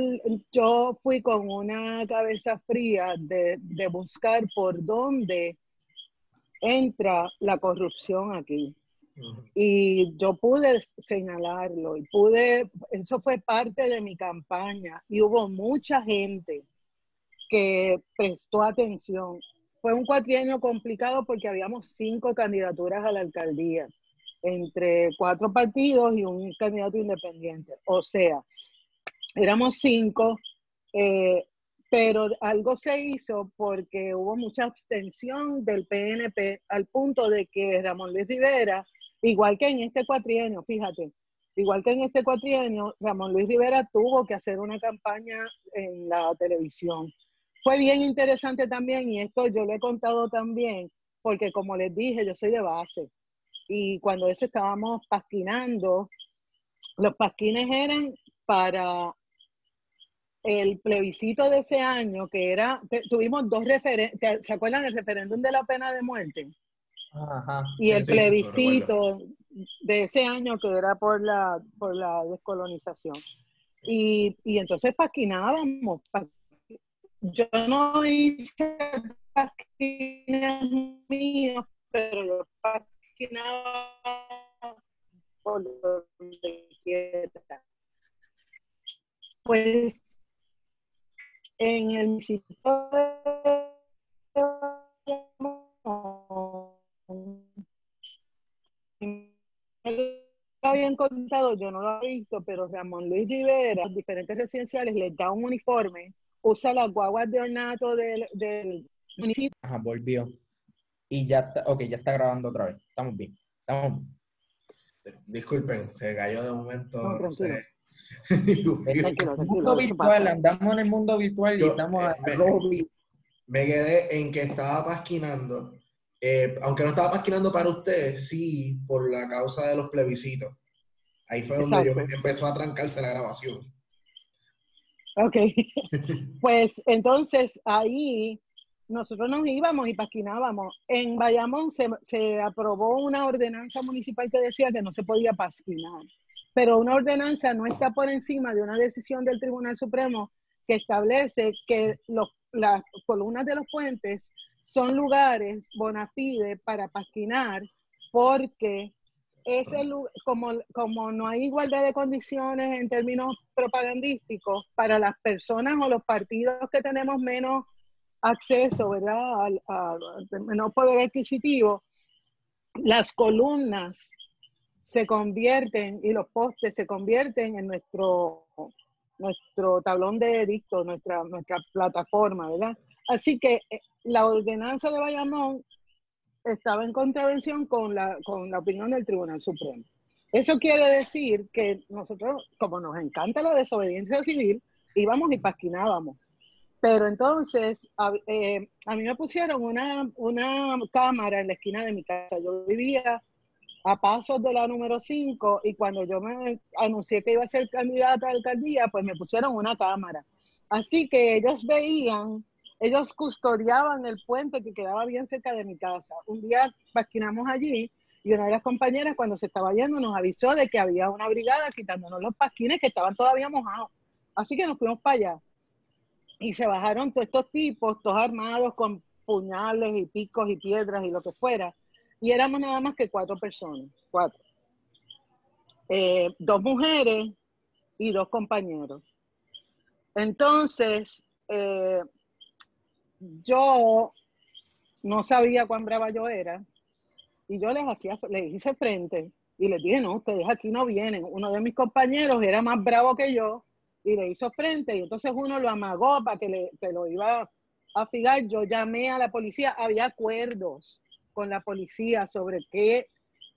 C: yo fui con una cabeza fría de, buscar por dónde entra la corrupción aquí. Y yo pude señalarlo y pude, eso fue parte de mi campaña y hubo mucha gente que prestó atención. Fue un cuatrienio complicado porque habíamos cinco candidaturas a la alcaldía, entre cuatro partidos y un candidato independiente. O sea, éramos cinco, eh, pero algo se hizo porque hubo mucha abstención del PNP al punto de que Ramón Luis Rivera, igual que en este cuatrienio, fíjate, igual que en este cuatrienio, Ramón Luis Rivera tuvo que hacer una campaña en la televisión. Fue bien interesante también, y esto yo lo he contado también, porque como les dije, yo soy de base. Y cuando eso estábamos pasquinando, los pasquines eran para el plebiscito de ese año, que era, tuvimos dos referéndums, ¿se acuerdan del referéndum de la pena de muerte? Ajá, y el plebiscito de ese año que era por la, por la descolonización. Y, y entonces paquinábamos. Yo no hice paquines míos, pero yo paquinaba por donde quiera. Pues en el municipio de lo habían contado, yo no lo he visto, pero Ramón Luis Rivera, los diferentes residenciales les da un uniforme, usa las guaguas de ornato del, del municipio.
B: Ajá, volvió. Y ya está, ok, ya está grabando otra vez. Estamos bien. Estamos bien.
A: Disculpen, se cayó de momento.
C: No,
A: No, sé.
C: Tranquilo,
B: El
C: tranquilo,
B: mundo virtual, andamos en el mundo virtual y
A: Yo,
B: estamos
A: eh,
B: a
A: me- quedé en que estaba pasquinando, eh, aunque no estaba pasquinando para usted, sí, por la causa de los plebiscitos. Ahí fue donde yo me empezó a trancarse la grabación.
C: Ok, pues entonces ahí nosotros nos íbamos y pasquinábamos. En Bayamón se, se aprobó una ordenanza municipal que decía que no se podía pasquinar, pero una ordenanza no está por encima de una decisión del Tribunal Supremo que establece que los, las columnas de los puentes son lugares bona fide para pasquinar porque lu- como, como no hay igualdad de condiciones en términos propagandísticos para las personas o los partidos que tenemos menos acceso, ¿verdad? Al, menos poder adquisitivo, las columnas se convierten y los postes se convierten en nuestro, nuestro tablón de edicto, nuestra, nuestra plataforma, ¿verdad? Así que eh, la ordenanza de Bayamón estaba en contravención con la, con la opinión del Tribunal Supremo. Eso quiere decir que nosotros, como nos encanta la desobediencia civil, íbamos y pasquinábamos. Pero entonces, a, eh, a mí me pusieron una, una cámara en la esquina de mi casa. Yo vivía a pasos de la número 5 y cuando yo me anuncié que iba a ser candidata a alcaldía, pues me pusieron una cámara. Así que ellos veían, ellos custodiaban el puente que quedaba bien cerca de mi casa. Un día pasquinamos allí y una de las compañeras cuando se estaba yendo nos avisó de que había una brigada quitándonos los pasquines que estaban todavía mojados. Así que nos fuimos para allá. Y se bajaron todos estos tipos, todos armados con puñales y picos y piedras y lo que fuera. Y éramos nada más que cuatro personas, cuatro. Eh, dos mujeres y dos compañeros. Entonces, eh, yo no sabía cuán brava yo era y yo les hacía, hice frente y les dije, no, ustedes aquí no vienen. Uno de mis compañeros era más bravo que yo y le hizo frente y entonces uno lo amagó para que, le, que lo iba a figar. Yo llamé a la policía, había acuerdos con la policía sobre qué,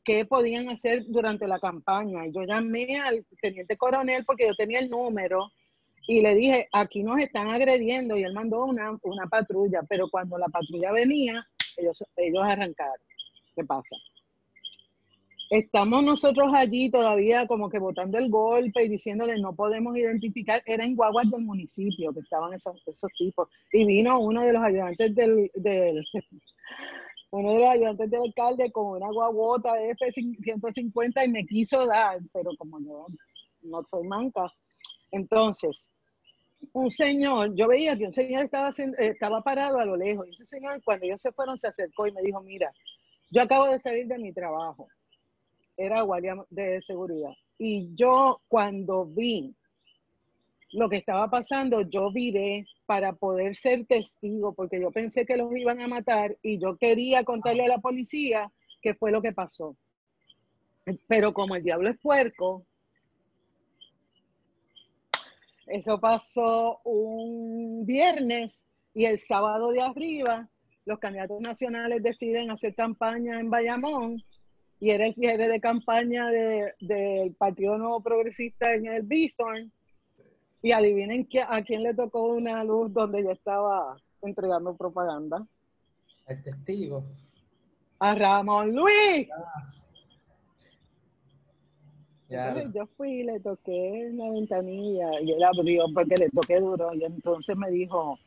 C: qué podían hacer durante la campaña. Yo llamé al teniente coronel porque yo tenía el número y le dije, aquí nos están agrediendo y él mandó una, una patrulla, pero cuando la patrulla venía, ellos, ellos arrancaron. ¿Qué pasa? Estamos nosotros allí todavía como que botando el golpe y diciéndole no podemos identificar, eran guaguas del municipio que estaban esos, esos tipos. Y vino uno de los ayudantes del, del uno de los ayudantes del alcalde con una guaguota F-150 y me quiso dar, pero como yo no soy manca, entonces, un señor, yo veía que un señor eh, estaba parado a lo lejos y ese señor cuando ellos se fueron se acercó y me dijo, mira, yo acabo de salir de mi trabajo, era guardia de seguridad, y yo cuando vi lo que estaba pasando, yo viré para poder ser testigo, porque yo pensé que los iban a matar y yo quería contarle a la policía qué fue lo que pasó. Pero como el diablo es puerco, eso pasó un viernes y el sábado de arriba los candidatos nacionales deciden hacer campaña en Bayamón y era el cierre de campaña de- del Partido Nuevo Progresista en el Bithorn. Y adivinen a quién le tocó una luz donde yo estaba entregando propaganda.
B: El testigo.
C: A Ramón Luis. Entonces yo fui le toqué en la ventanilla y él abrió porque le toqué duro y entonces me dijo,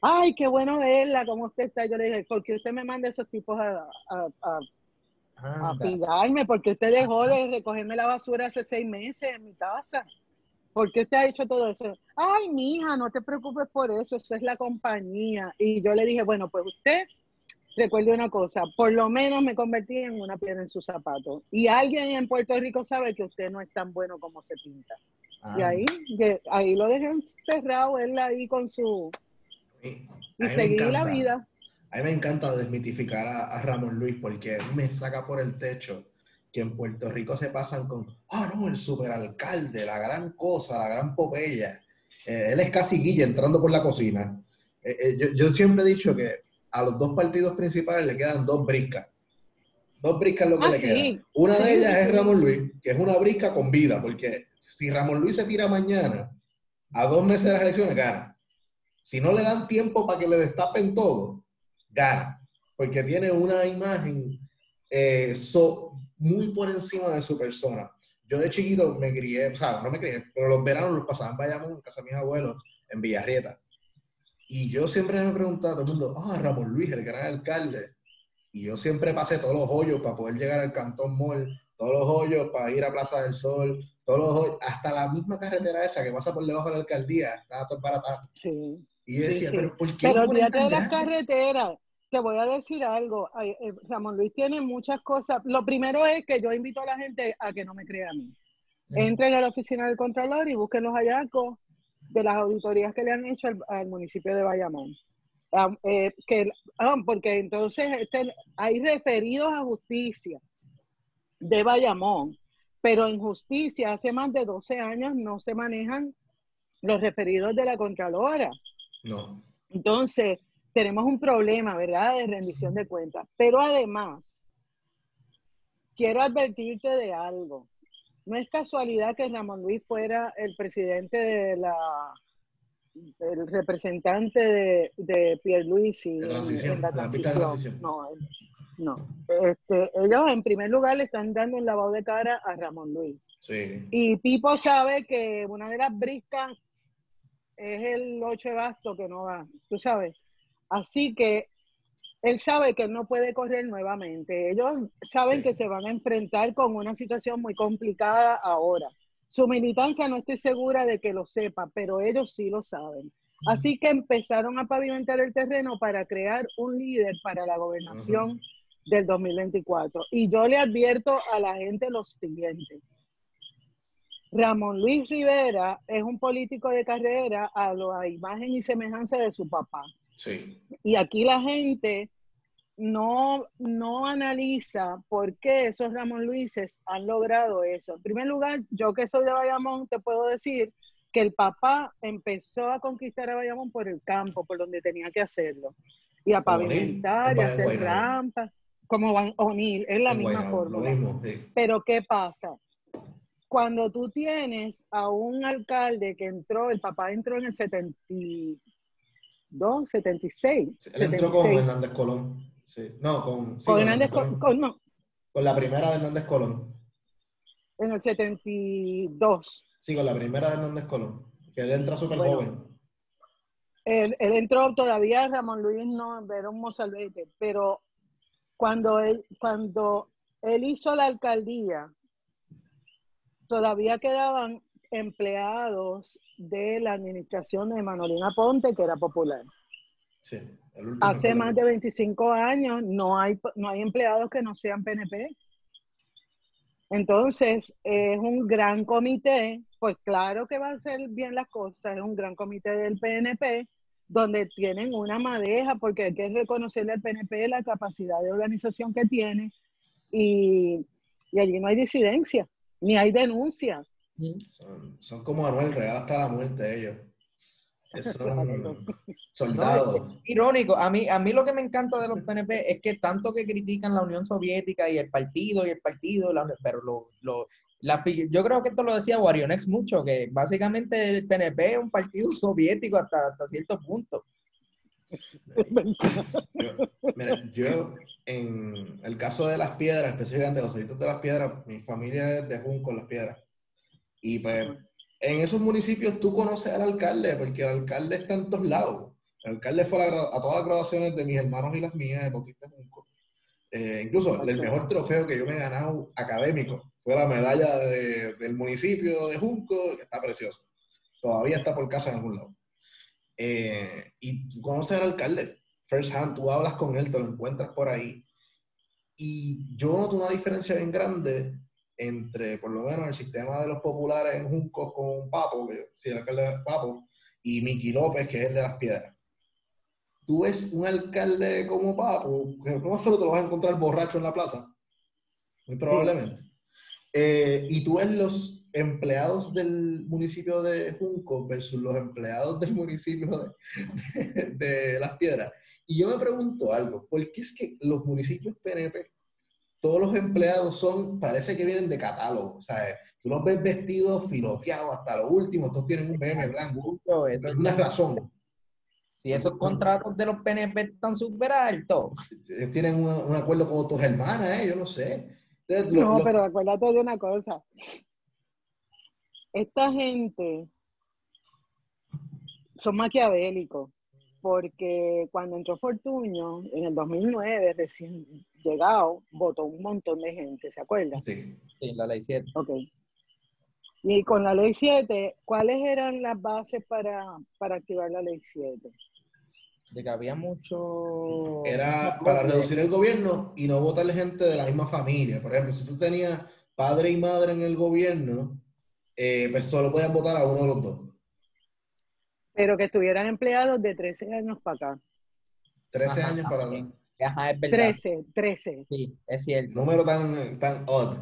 C: ay, qué bueno verla, ¿cómo usted está? Yo le dije, ¿por qué usted me manda esos tipos a, a, a, a pigarme? porque usted dejó de recogerme la basura hace seis meses en mi casa? ¿Por qué usted ha hecho todo eso? Ay, mija, no te preocupes por eso, eso es la compañía. Y yo le dije, bueno, pues usted recuerde una cosa, por lo menos me convertí en una piedra en su zapato. Y alguien en Puerto Rico sabe que usted no es tan bueno como se pinta. Y ah. ahí, ahí lo dejé encerrado, él ahí con su... Y, seguir la vida.
A: A mí me encanta desmitificar a, Ramón Luis porque me saca por el techo que en Puerto Rico se pasan con, ah, no, el superalcalde, la gran cosa, la gran popeya. Eh, él es casi Guille entrando por la cocina. Eh, eh, yo, yo, siempre he dicho que a los dos partidos principales le quedan dos briscas. Dos briscas lo que ah, le queda. Una de ellas es Ramón Luis, que es una brisca con vida, porque si Ramón Luis se tira mañana, a dos meses de las elecciones, gana. Si no le dan tiempo para que le destapen todo, gana. Porque tiene una imagen eh, muy por encima de su persona. Yo de chiquito me crié, o sea, no me crié, pero los veranos los pasaba en Bayamón, en casa de mis abuelos, en Villarrieta. Y yo siempre me he preguntado a todo el mundo, ah, Ramón Luis, el gran alcalde. Y yo siempre pasé todos los hoyos para poder llegar al Cantón Mall, todos los hoyos para ir a Plaza del Sol, todos los hoyos, hasta la misma carretera esa que pasa por debajo de la alcaldía, estaba todo baratado.
C: Sí.
A: Y yo decía, pero ¿por qué?
C: Pero olvídate de las carreteras. Te voy a decir algo. Eh, Ramón Luis tiene muchas cosas. Lo primero es que yo invito a la gente a que no me crea a mí. Entren a la oficina del Contralor y busquen los hallazgos de las auditorías que le han hecho al, municipio de Bayamón. Eh, que, porque entonces este, hay referidos a justicia de Bayamón, pero en justicia hace más de 12 años no se manejan los referidos de la Contralora.
A: No.
C: Entonces, tenemos un problema, ¿verdad?, de rendición de cuentas. Pero además, quiero advertirte de algo. No es casualidad que Ramón Luis fuera el presidente de la el representante de, de Pierluisi en, la transición. No, no. Este, ellos en primer lugar le están dando un lavado de cara a Ramón Luis.
A: Sí.
C: Y Pipo sabe que una de las briscas es el 8 de basto que no va, tú sabes. Así que él sabe que él no puede correr nuevamente. Ellos saben que se van a enfrentar con una situación muy complicada ahora. Su militancia no estoy segura de que lo sepa, pero ellos sí lo saben. Así que empezaron a pavimentar el terreno para crear un líder para la gobernación del 2024. Y yo le advierto a la gente lo siguiente. Ramón Luis Rivera es un político de carrera a la imagen y semejanza de su papá.
A: Sí.
C: Y aquí la gente no, no analiza por qué esos Ramón Luises han logrado eso. En primer lugar, yo que soy de Bayamón, te puedo decir que el papá empezó a conquistar a Bayamón por el campo, por donde tenía que hacerlo. Y a pavimentar, y a hacer rampas, como Van O'Neill, es la misma forma. Pero ¿qué pasa? Cuando tú tienes a un alcalde que entró, el papá entró en el 72, 76.
A: Él entró con Hernández Colón. Sí. No, con,
C: con, Hernández Colón. Con, no.
A: con la primera de Hernández Colón.
C: En el 72.
A: Sí, con la primera de Hernández Colón. Que él entra súper joven.
C: Él, él, entró todavía, Ramón Luis no, era un mozalbete, pero cuando él, cuando él hizo la alcaldía, todavía quedaban empleados de la administración de Manolina Ponte, que era popular.
A: Sí,
C: Hace más de 25 años no hay, no hay empleados que no sean PNP. Entonces, es un gran comité, pues claro que va a hacer bien las cosas, es un gran comité del PNP, donde tienen una madeja, porque hay que reconocerle al PNP la capacidad de organización que tiene, y, y allí no hay disidencia ni hay denuncias.
A: Son, como Anuel Real hasta la muerte ellos. Son soldados.
B: irónico. A mí, a mí lo que me encanta de los PNP es que tanto que critican la Unión Soviética y el partido y el partido, pero lo, lo, la, yo creo que esto lo decía Warionex mucho, que básicamente el PNP es un partido soviético hasta, hasta cierto punto.
A: Yo, mira, yo en el caso de las piedras, específicamente los sitios de las piedras, mi familia es de Junco, las piedras. Y pues en esos municipios tú conoces al alcalde, porque el alcalde está en todos lados. El alcalde fue a, todas las graduaciones de mis hermanos y las mías de Bautista Junco. Eh, incluso el mejor trofeo que yo me he ganado académico fue la medalla del municipio de Junco, que está precioso. Todavía está por casa en algún lado. Eh, y tú conoces al alcalde, first hand, tú hablas con él, te lo encuentras por ahí. Y yo noto una diferencia bien grande entre, por lo menos, el sistema de los populares en Junco con Papo, que sí, el alcalde de Papo, y Miki López, que es el de las piedras. Tú ves un alcalde como Papo, que no solo te lo vas a encontrar borracho en la plaza, muy probablemente. Eh, y tú ves los empleados del municipio de Junco versus los empleados del municipio de, de Las Piedras. Y yo me pregunto algo, ¿por qué es que los municipios PNP todos los empleados son, parece que vienen de catálogo, o sea, tú los ves vestidos, filoteados hasta lo último, todos tienen un meme blanco, es una razón.
B: Si esos contratos de los PNP están súper altos.
A: Tienen un, acuerdo con otros hermanas, ¿eh? yo no sé.
C: no, pero acuérdate de una cosa. Esta gente son maquiavélicos porque cuando entró Fortuño en el 2009, recién llegado, votó un montón de gente, ¿se acuerdan?
B: Sí, sí la ley 7.
C: Ok. Y con la ley 7, ¿cuáles eran las bases para, para activar la ley 7?
B: De que había mucho...
A: Era para reducir el gobierno y no votarle gente de la misma familia. Por ejemplo, si tú tenías padre y madre en el gobierno, eh, pues solo podías votar a uno de los dos.
C: Pero que estuvieran empleados de 13 años para acá.
A: 13 años para acá.
B: Ajá, es verdad.
C: 13, 13.
B: Sí, es cierto.
A: Número tan, tan odd.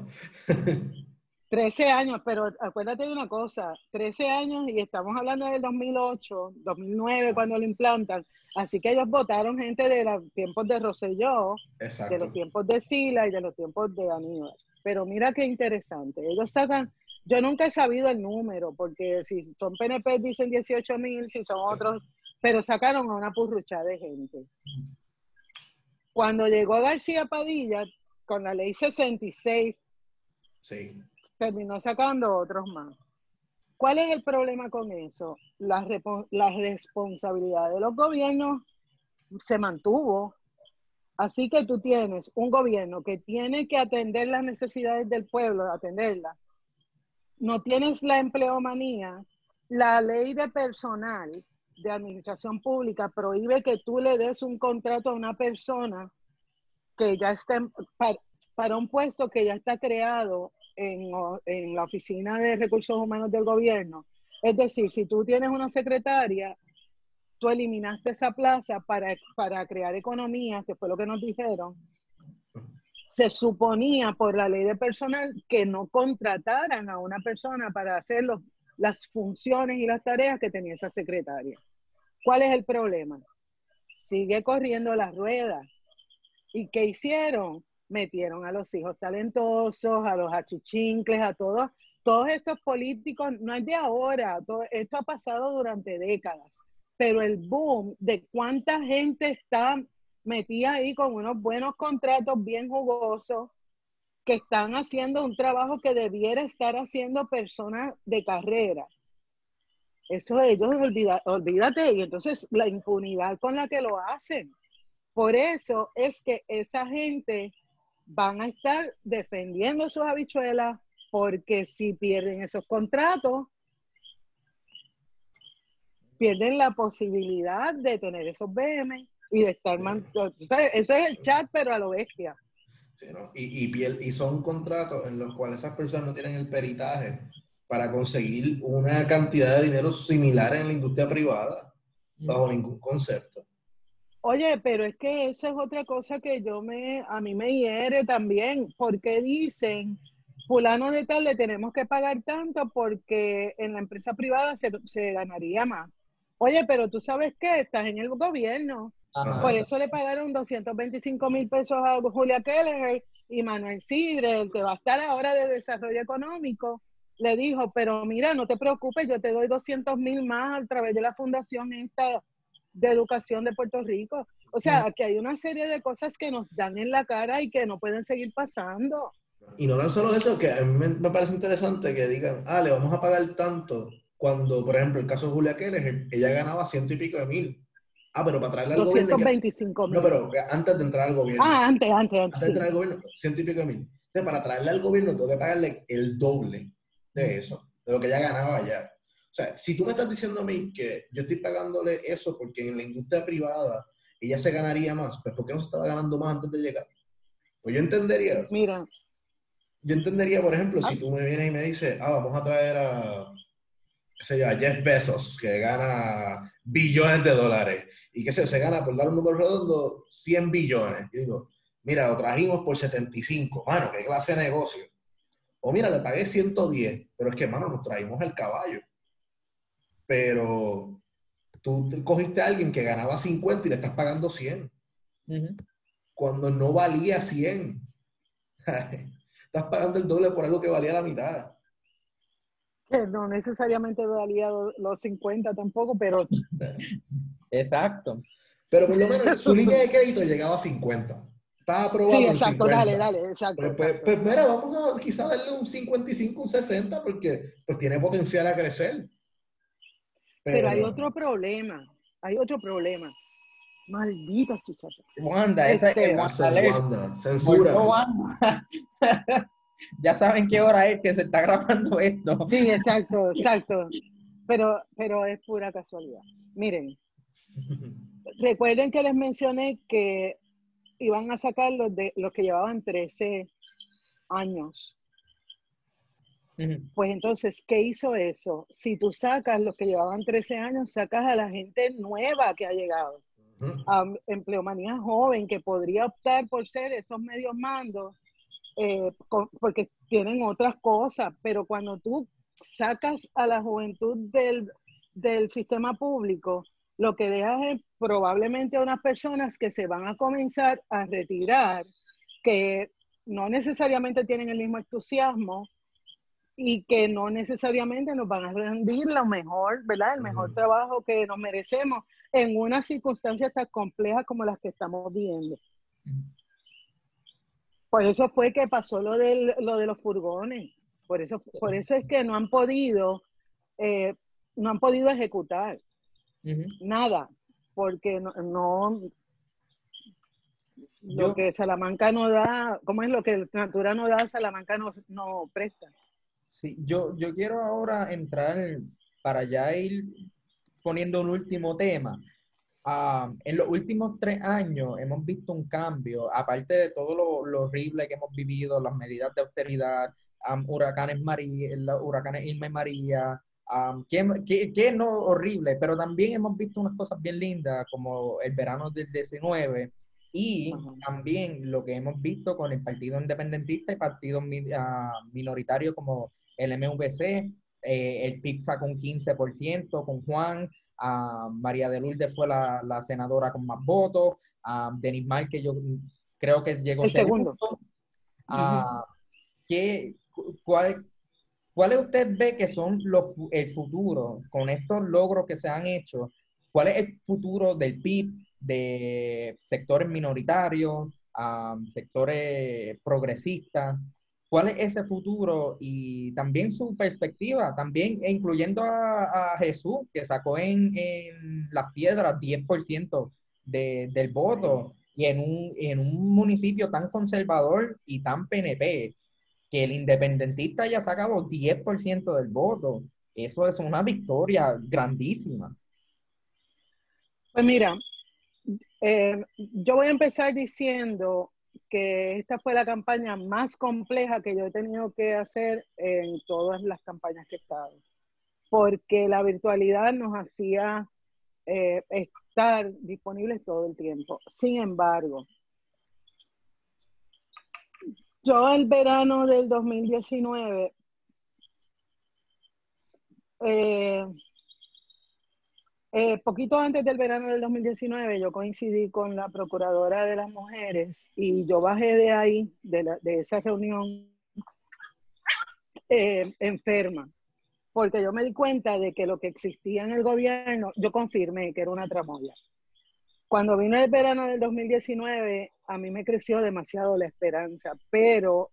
C: 13 años, pero acuérdate de una cosa, 13 años y estamos hablando del 2008, 2009 cuando lo implantan, así que ellos votaron gente de los tiempos de Rosselló, de los tiempos de Sila y de los tiempos de Aníbal. Pero mira qué interesante, ellos sacan yo nunca he sabido el número, porque si son PNP dicen 18 mil, si son otros, pero sacaron a una purrucha de gente. Cuando llegó García Padilla, con la ley 66, terminó sacando otros más. ¿Cuál es el problema con eso? La, la responsabilidad de los gobiernos se mantuvo. Así que tú tienes un gobierno que tiene que atender las necesidades del pueblo, atenderlas, no tienes la empleomanía, la ley de personal de administración pública prohíbe que tú le des un contrato a una persona que ya está para, un puesto que ya está creado en, en, la oficina de recursos humanos del gobierno. Es decir, si tú tienes una secretaria, tú eliminaste esa plaza para, para crear economía, que fue lo que nos dijeron, se suponía por la ley de personal que no contrataran a una persona para hacer las funciones y las tareas que tenía esa secretaria. ¿Cuál es el problema? Sigue corriendo las ruedas. ¿Y qué hicieron? Metieron a los hijos talentosos, a los achichincles, a todos, todos estos políticos, no es de ahora, todo, esto ha pasado durante décadas, pero el boom de cuánta gente está metía ahí con unos buenos contratos bien jugosos que están haciendo un trabajo que debiera estar haciendo personas de carrera. Eso ellos olvida, olvídate, y entonces la impunidad con la que lo hacen. Por eso es que esa gente van a estar defendiendo sus habichuelas, porque si pierden esos contratos, pierden la posibilidad de tener esos BM, y de estar man... Eso es el chat, pero a lo bestia.
A: y, y, y son contratos en los cuales esas personas no tienen el peritaje para conseguir una cantidad de dinero similar en la industria privada, bajo ningún concepto.
C: Oye, pero es que eso es otra cosa que yo me, a mí me hiere también, porque dicen, fulano de tal le tenemos que pagar tanto porque en la empresa privada se, se ganaría más. Oye, pero tú sabes que estás en el gobierno, por eso le pagaron 225 mil pesos a Julia Keller y Manuel Sidre, el que va a estar ahora de desarrollo económico, le dijo, pero mira, no te preocupes, yo te doy 200 mil más a través de la fundación esta de educación de Puerto Rico. O sea, que hay una serie de cosas que nos dan en la cara y que no pueden seguir pasando.
A: Y no tan solo eso, que a mí me parece interesante que digan, ah, le vamos a pagar tanto, cuando, por ejemplo, el caso de Julia Keller, ella ganaba ciento y pico de mil. Ah, pero para traerle al
C: 225
A: gobierno. No, pero antes de entrar al gobierno.
C: Ah, antes, antes, antes.
A: Antes de entrar al gobierno, ciento y pico de mil. Entonces, para traerle al gobierno, tengo que pagarle el doble de eso, de lo que ya ganaba allá. O sea, si tú me estás diciendo a mí que yo estoy pagándole eso porque en la industria privada ella se ganaría más, pues ¿por qué no se estaba ganando más antes de llegar? Pues yo entendería.
C: Mira,
A: yo entendería, por ejemplo, si tú me vienes y me dices, ah, vamos a traer a, a Jeff Bezos, que gana billones de dólares, y que se, se gana, por dar un número redondo, 100 billones. Y digo, mira, lo trajimos por 75, mano, qué clase de negocio. O mira, le pagué 110, pero es que, mano, nos traímos el caballo. Pero tú cogiste a alguien que ganaba 50 y le estás pagando 100. Cuando no valía 100. estás pagando el doble por algo que valía la mitad.
C: No necesariamente valía los 50 tampoco, pero...
B: Exacto.
A: Pero por lo menos su línea de crédito llegaba a 50. Estaba aprobado.
C: Sí, exacto, dale, dale, exacto.
A: Pues, pues, pues, mira, vamos a quizá darle un 55, un 60, porque pues tiene potencial a crecer.
C: Pero, hay otro problema, hay otro problema. Malditos chicharros.
B: Wanda, esa este,
A: es Wanda, censura.
B: Wanda. ya saben qué hora es que se está grabando esto.
C: Sí, exacto, exacto. Pero, pero es pura casualidad. Miren, recuerden que les mencioné que iban a sacar los, de, los que llevaban 13 años. Pues entonces, ¿qué hizo eso? Si tú sacas los que llevaban 13 años, sacas a la gente nueva que ha llegado, a empleomanía joven que podría optar por ser esos medios mandos, eh, porque tienen otras cosas, pero cuando tú sacas a la juventud del, del sistema público, lo que dejas es probablemente a unas personas que se van a comenzar a retirar, que no necesariamente tienen el mismo entusiasmo y que no necesariamente nos van a rendir lo mejor, ¿verdad? El mejor trabajo que nos merecemos en unas circunstancias tan complejas como las que estamos viviendo. Por eso fue que pasó lo, del, lo de los furgones. Por eso, por eso es que no han podido, eh, no han podido ejecutar. Nada, porque no, lo que Salamanca no da, ¿cómo es lo que Natura no da, Salamanca no, no presta?
B: Sí, yo, yo quiero ahora entrar para ya ir poniendo un último tema. Ah, en los últimos tres años hemos visto un cambio, aparte de todo lo, horrible que hemos vivido, las medidas de austeridad, huracanes María, huracanes Irma y María, que, no horrible, pero también hemos visto unas cosas bien lindas como el verano del 19 y también lo que hemos visto con el Partido Independentista y partidos uh, minoritarios como el MVC, eh, el PIXA con 15%, con Juan, María de Lourdes fue la, la, senadora con más votos, Denis Mal, que yo creo que llegó
C: el segundo.
B: ¿qué, cuál, ¿Cuáles usted ve que son los, el futuro con estos logros que se han hecho? ¿Cuál es el futuro del PIB, de sectores minoritarios, sectores progresistas? ¿Cuál es ese futuro y también su perspectiva? También e incluyendo a, Jesús, que sacó en, en las piedras 10% de, del voto y en un, en un municipio tan conservador y tan PNP que el independentista haya sacado 10% del voto, eso es una victoria grandísima.
C: Pues mira, eh, yo voy a empezar diciendo que esta fue la campaña más compleja que yo he tenido que hacer en todas las campañas que he estado, porque la virtualidad nos hacía eh, estar disponibles todo el tiempo. Sin embargo, yo el verano del 2019, eh, eh, poquito antes del verano del 2019, yo coincidí con la Procuradora de las Mujeres y yo bajé de ahí, de, esa reunión, eh, enferma, porque yo me di cuenta de que lo que existía en el gobierno, yo confirmé que era una tramoya. Cuando vino el verano del 2019, a mí me creció demasiado la esperanza, pero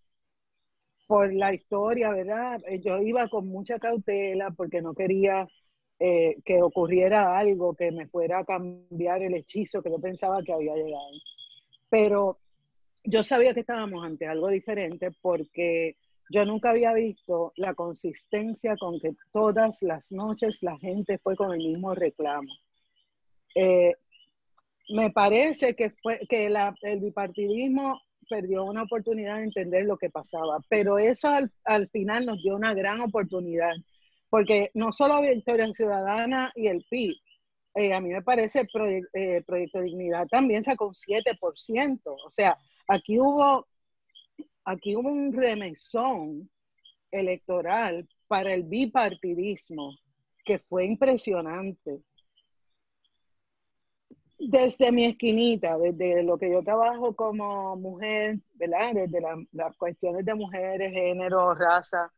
C: por la historia, ¿verdad? Eh, yo iba con mucha cautela porque no quería eh, que ocurriera algo que me fuera a cambiar el hechizo que yo pensaba que había llegado. Pero yo sabía que estábamos ante algo diferente porque yo nunca había visto la consistencia con que todas las noches la gente fue con el mismo reclamo. Eh, me parece que, fue, que el bipartidismo perdió una oportunidad de entender lo que pasaba. Pero eso al, final nos dio una gran oportunidad, porque no solo Victoria Ciudadana y el PIB, eh, a mí me parece el eh, Proyecto Dignidad también sacó un 7%. O sea, aquí hubo, aquí hubo un remesón electoral para el bipartidismo que fue impresionante desde mi esquinita, desde lo que yo trabajo como mujer, ¿verdad? Desde las cuestiones de mujeres, género, raza,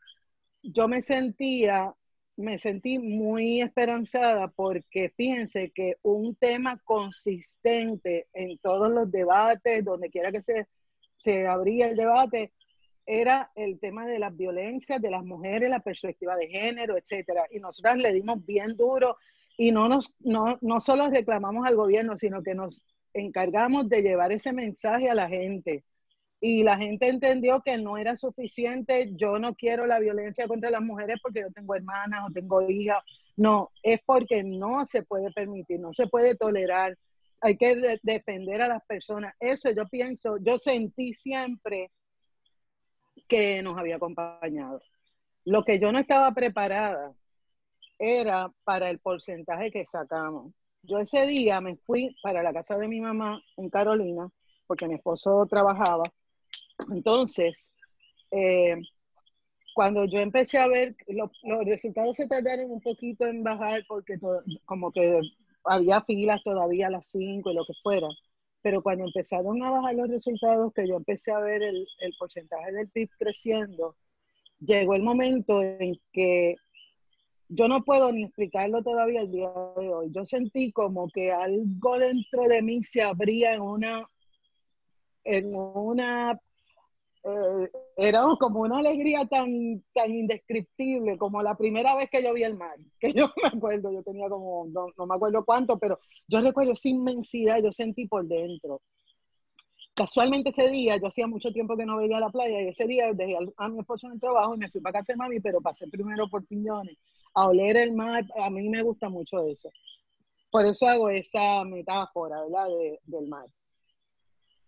C: yo me sentía, me sentí muy esperanzada porque fíjense que un tema consistente en todos los debates, donde quiera que se, se abría el debate, era el tema de las violencias de las mujeres, la perspectiva de género, etcétera. Y nosotras le dimos bien duro y no, nos, no, no solo reclamamos al gobierno, sino que nos encargamos de llevar ese mensaje a la gente. Y la gente entendió que no era suficiente, yo no quiero la violencia contra las mujeres porque yo tengo hermanas o tengo hijas. No, es porque no se puede permitir, no se puede tolerar. Hay que defender a las personas. Eso yo pienso, yo sentí siempre que nos había acompañado. Lo que yo no estaba preparada era para el porcentaje que sacamos. Yo ese día me fui para la casa de mi mamá en Carolina, porque mi esposo trabajaba. Entonces, eh, cuando yo empecé a ver, los resultados se tardaron un poquito en bajar porque como que había filas todavía a las 5 y lo que fuera. Pero cuando empezaron a bajar los resultados, que yo empecé a ver el, el porcentaje del PIB creciendo, llegó el momento en que yo no puedo ni explicarlo todavía el día de hoy. Yo sentí como que algo dentro de mí se abría en una, en una, eh, era como una alegría tan, tan indescriptible como la primera vez que yo vi el mar, que yo me acuerdo, yo tenía como, no, no me acuerdo cuánto, pero yo recuerdo esa inmensidad, yo sentí por dentro casualmente ese día, yo hacía mucho tiempo que no veía la playa y ese día dejé a, mi esposo en el trabajo y me fui para casa de mami, pero pasé primero por Piñones a oler el mar. A mí me gusta mucho eso. Por eso hago esa metáfora, ¿verdad? del mar.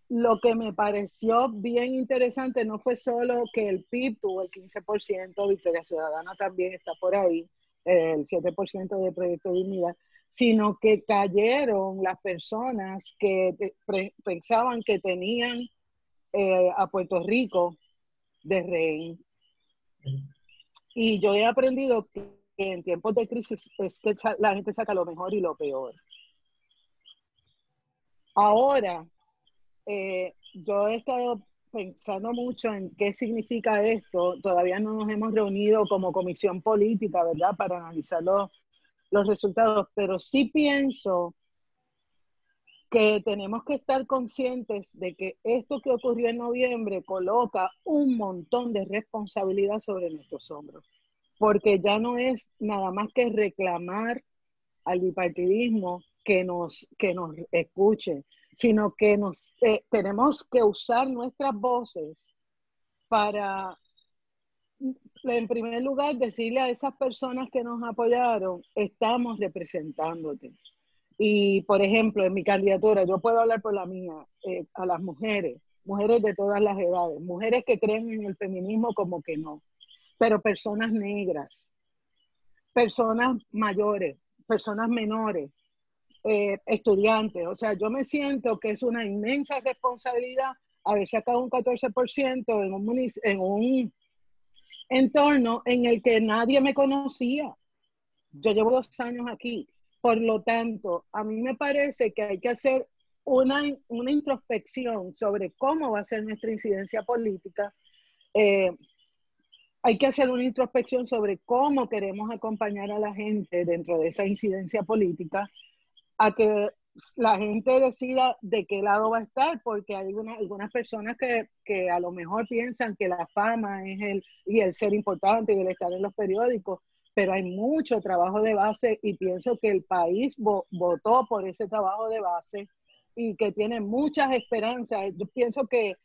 C: Lo que me pareció bien interesante no fue solo que el PIB tuvo el 15%, Victoria Ciudadana también está por ahí, el 7% de Proyecto Dignidad, sino que cayeron las personas que pensaban que tenían eh, a Puerto Rico de rey. Y yo he aprendido que en tiempos de crisis es que la gente saca lo mejor y lo peor. Ahora, eh, yo he estado pensando mucho en qué significa esto. Todavía no nos hemos reunido como comisión política, ¿verdad? Para analizarlo resultados, pero sí pienso que tenemos que estar conscientes de que esto que ocurrió en noviembre coloca un montón de responsabilidad sobre nuestros hombros, porque ya no es nada más que reclamar al bipartidismo que nos, que nos escuche, sino que nos, eh, tenemos que usar nuestras voces para en primer lugar, decirle a esas personas que nos apoyaron, estamos representándote. Y, por ejemplo, en mi candidatura, yo puedo hablar por la mía, eh, a las mujeres, mujeres de todas las edades, mujeres que creen en el feminismo como que no, pero personas negras, personas mayores, personas menores, eh, estudiantes. O sea, yo me siento que es una inmensa responsabilidad haber sacado un 14% en en un entorno en el que nadie me conocía. Yo llevo dos años aquí. Por lo tanto, a mí me parece que hay que hacer una, una introspección sobre cómo va a ser nuestra incidencia política. Eh, hay que hacer una introspección sobre cómo queremos acompañar a la gente dentro de esa incidencia política a que la gente decida de qué lado va a estar, porque hay algunas personas que, que, a lo mejor piensan que la fama es el, y el ser importante y el estar en los periódicos, pero hay mucho trabajo de base y pienso que el país votó por ese trabajo de base y que tiene muchas esperanzas. Yo pienso que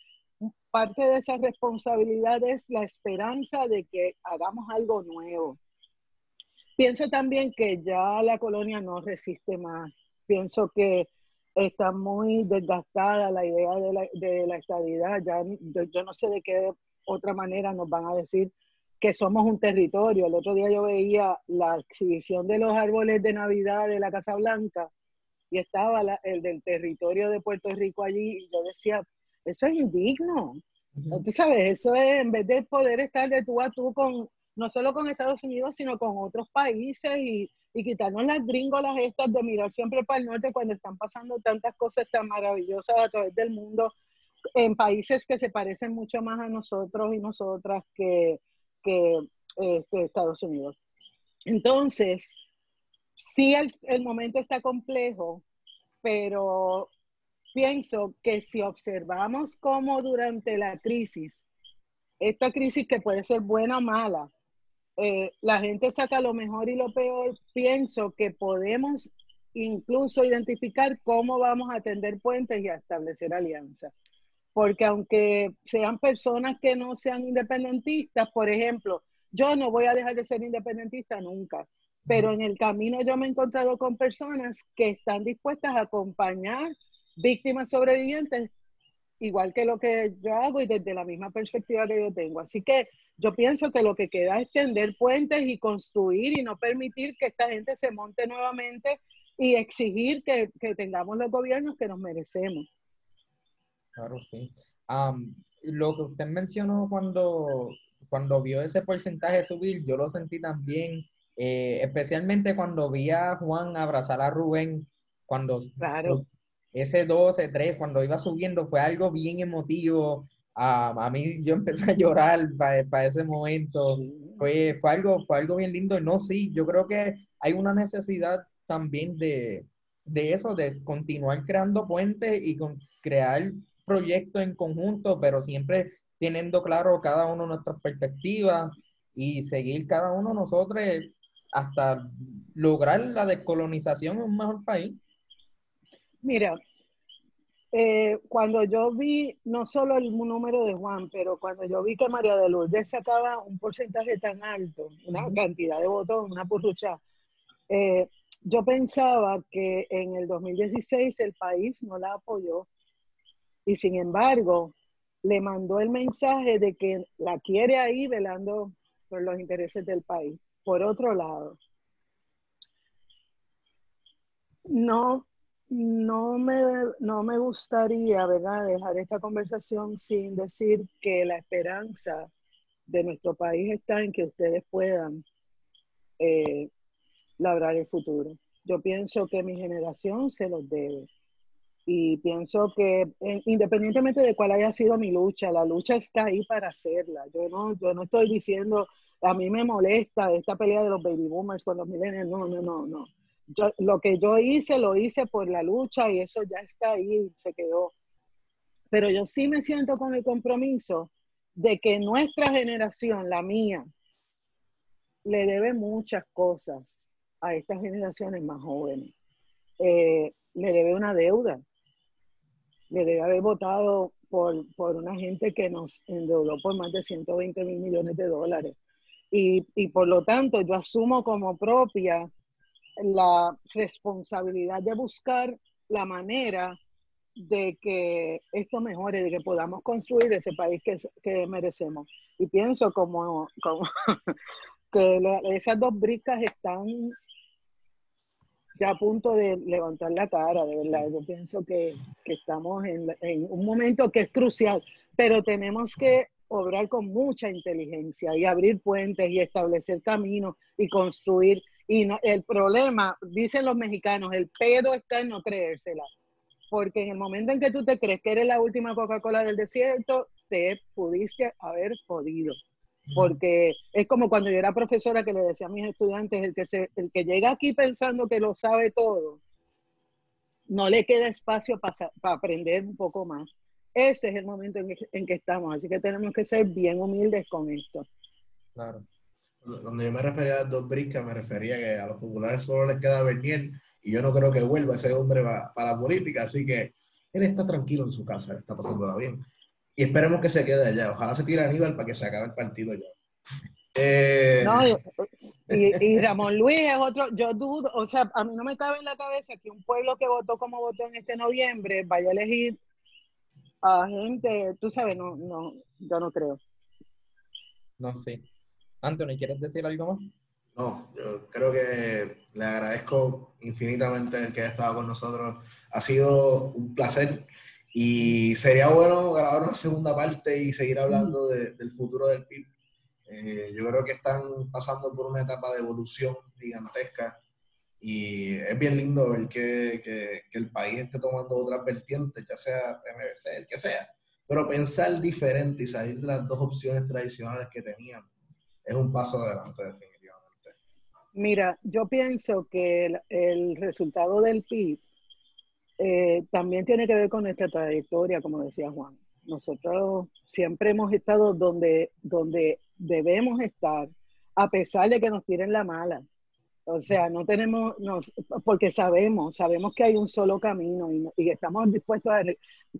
C: parte de esa responsabilidad es la esperanza de que hagamos algo nuevo. Pienso también que ya la colonia no resiste más pienso que está muy desgastada la idea de la, de la estadidad. Ya yo no sé de qué otra manera nos van a decir que somos un territorio. El otro día yo veía la exhibición de los árboles de Navidad de la Casa Blanca y estaba el del territorio de Puerto Rico allí y yo decía, eso es indigno. Tú sabes, eso es en vez de poder estar de tú a tú con, no solo con Estados Unidos, sino con otros países y, y quitarnos las gringolas estas de mirar siempre para el norte cuando están pasando tantas cosas tan maravillosas a través del mundo en países que se parecen mucho más a nosotros y nosotras que, este, Estados Unidos. Entonces, sí el, el momento está complejo, pero pienso que si observamos cómo durante la crisis, esta crisis que puede ser buena o mala, eh, la gente saca lo mejor y lo peor, pienso que podemos incluso identificar cómo vamos a tender puentes y a establecer alianzas. Porque aunque sean personas que no sean independentistas, por ejemplo, yo no voy a dejar de ser independentista nunca, pero en el camino yo me he encontrado con personas que están dispuestas a acompañar víctimas sobrevivientes, igual que lo que yo hago y desde la misma perspectiva que yo tengo. Así que yo pienso que lo que queda es tender puentes y construir y no permitir que esta gente se monte nuevamente y exigir que, que tengamos los gobiernos que nos merecemos.
B: Claro, sí. lo que usted mencionó cuando, cuando vio ese porcentaje subir, yo lo sentí también, eh, especialmente cuando vi a Juan abrazar a Rubén, cuando
C: claro
B: ese 12, 3, cuando iba subiendo, fue algo bien emotivo. A mí yo empecé a llorar para ese momento. Fue, fue, algo, fue algo bien lindo. No, sí, yo creo que hay una necesidad también de, de eso, de continuar creando puentes y con, crear proyectos en conjunto, pero siempre teniendo claro cada uno nuestras perspectivas y seguir cada uno nosotros hasta lograr la descolonización en un mejor país.
C: Mira, eh, cuando yo vi, no solo el número de Juan, pero cuando yo vi que María de Lourdes sacaba un porcentaje tan alto, una cantidad de votos, una purrucha, eh, yo pensaba que en el 2016 el país no la apoyó y sin embargo le mandó el mensaje de que la quiere ahí velando por los intereses del país. Por otro lado, no no me, no me gustaría, ¿verdad?, dejar esta conversación sin decir que la esperanza de nuestro país está en que ustedes puedan eh, labrar el futuro. Yo pienso que mi generación se los debe. Y pienso que independientemente de cuál haya sido mi lucha, la lucha está ahí para hacerla. Yo no, yo no estoy diciendo, a mí me molesta esta pelea de los baby boomers con los millennials. No, no, no, no lo que yo hice, lo hice por la lucha y eso ya está ahí, se quedó. Pero yo sí me siento con el compromiso de que nuestra generación, la mía, le debe muchas cosas a estas generaciones más jóvenes. Eh, le debe una deuda. Le debe haber votado por, por, una gente que nos endeudó por más de 120 mil millones de dólares. Y, y por lo tanto, yo asumo como propia la responsabilidad de buscar la manera de que esto mejore, de que podamos construir ese país que, merecemos. Y pienso como, como que esas dos bricas están ya a punto de levantar la cara, de verdad. Yo pienso que, que estamos en, en, un momento que es crucial, pero tenemos que obrar con mucha inteligencia y abrir puentes y establecer caminos y construir y no, el problema, dicen los mexicanos, el pedo está en no creérsela. Porque en el momento en que tú te crees que eres la última Coca-Cola del desierto, te pudiste haber podido. Porque es como cuando yo era profesora que le decía a mis estudiantes, el que, se, el que llega aquí pensando que lo sabe todo, no le queda espacio para aprender un poco más. Ese es el momento en en que estamos, así que tenemos que ser bien humildes con esto.
B: Claro
A: donde yo me refería a dos briscas, me refería que a los populares solo les queda Bernier y yo no creo que vuelva ese hombre para, la política, así que él está tranquilo en su casa, está pasándola bien. Y esperemos que se quede allá. Ojalá se tire a Aníbal para que se acabe el partido ya.
C: Eh, no, Y, Ramón Luis es otro, yo dudo, o sea, a mí no me cabe en la cabeza que un pueblo que votó como votó en este noviembre vaya a elegir a gente, tú sabes, no, no, yo no creo.
B: No, sí. Anthony, ¿quieres decir algo más?
A: No, yo creo que le agradezco infinitamente el que haya estado con nosotros. Ha sido un placer y sería bueno grabar una segunda parte y seguir hablando del futuro del PIB. Eh, yo creo que están pasando por una etapa de evolución gigantesca y es bien lindo ver que, que, el país esté tomando otras vertientes, ya sea MBC, el que sea, pero pensar diferente y salir de las dos opciones tradicionales que tenían es un paso adelante definitivamente.
C: Mira, yo pienso que el, resultado del PIB eh, también tiene que ver con nuestra trayectoria, como decía Juan. Nosotros siempre hemos estado donde, donde debemos estar, a pesar de que nos tiren la mala. O sea, no tenemos, porque sabemos, sabemos que hay un solo camino y, y, estamos dispuestos a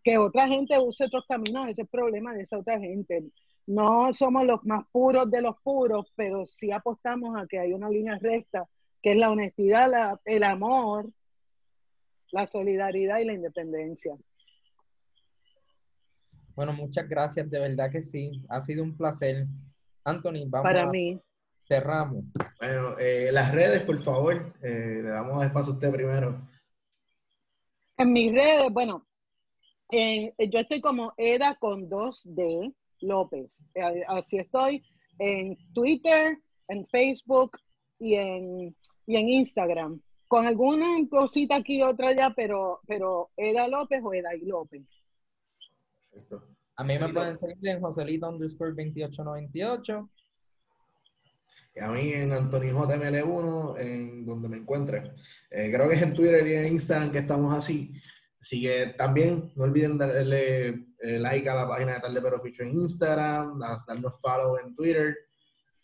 C: que otra gente use otros caminos, ese es el problema de esa otra gente no somos los más puros de los puros, pero sí apostamos a que hay una línea recta, que es la honestidad, el amor, la solidaridad y la independencia.
B: Bueno, muchas gracias, de verdad que sí, ha sido un placer. Anthony, vamos
C: Para mí.
B: Cerramos.
A: Bueno, eh, las redes, por favor, eh, le damos espacio a usted primero.
C: En mis redes, bueno, yo estoy como Eda con 2D, López. Eh, así estoy en Twitter, en Facebook y en, en Instagram. Con alguna cosita aquí y otra allá, pero, pero Eda López o Eda y López.
B: A mí me pueden seguir en Joselito underscore 2898.
A: Y a mí en Anthony JML1, en donde me encuentre. Eh, creo que es en Twitter y en Instagram que estamos así. Así que también no olviden darle eh, like a la página de Tarde Pero Feature en Instagram, darnos follow en Twitter.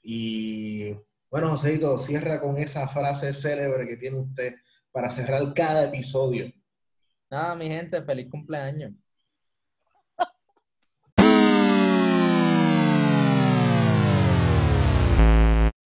A: Y bueno, Joséito, cierra con esa frase célebre que tiene usted para cerrar cada episodio.
B: Nada, mi gente, feliz cumpleaños.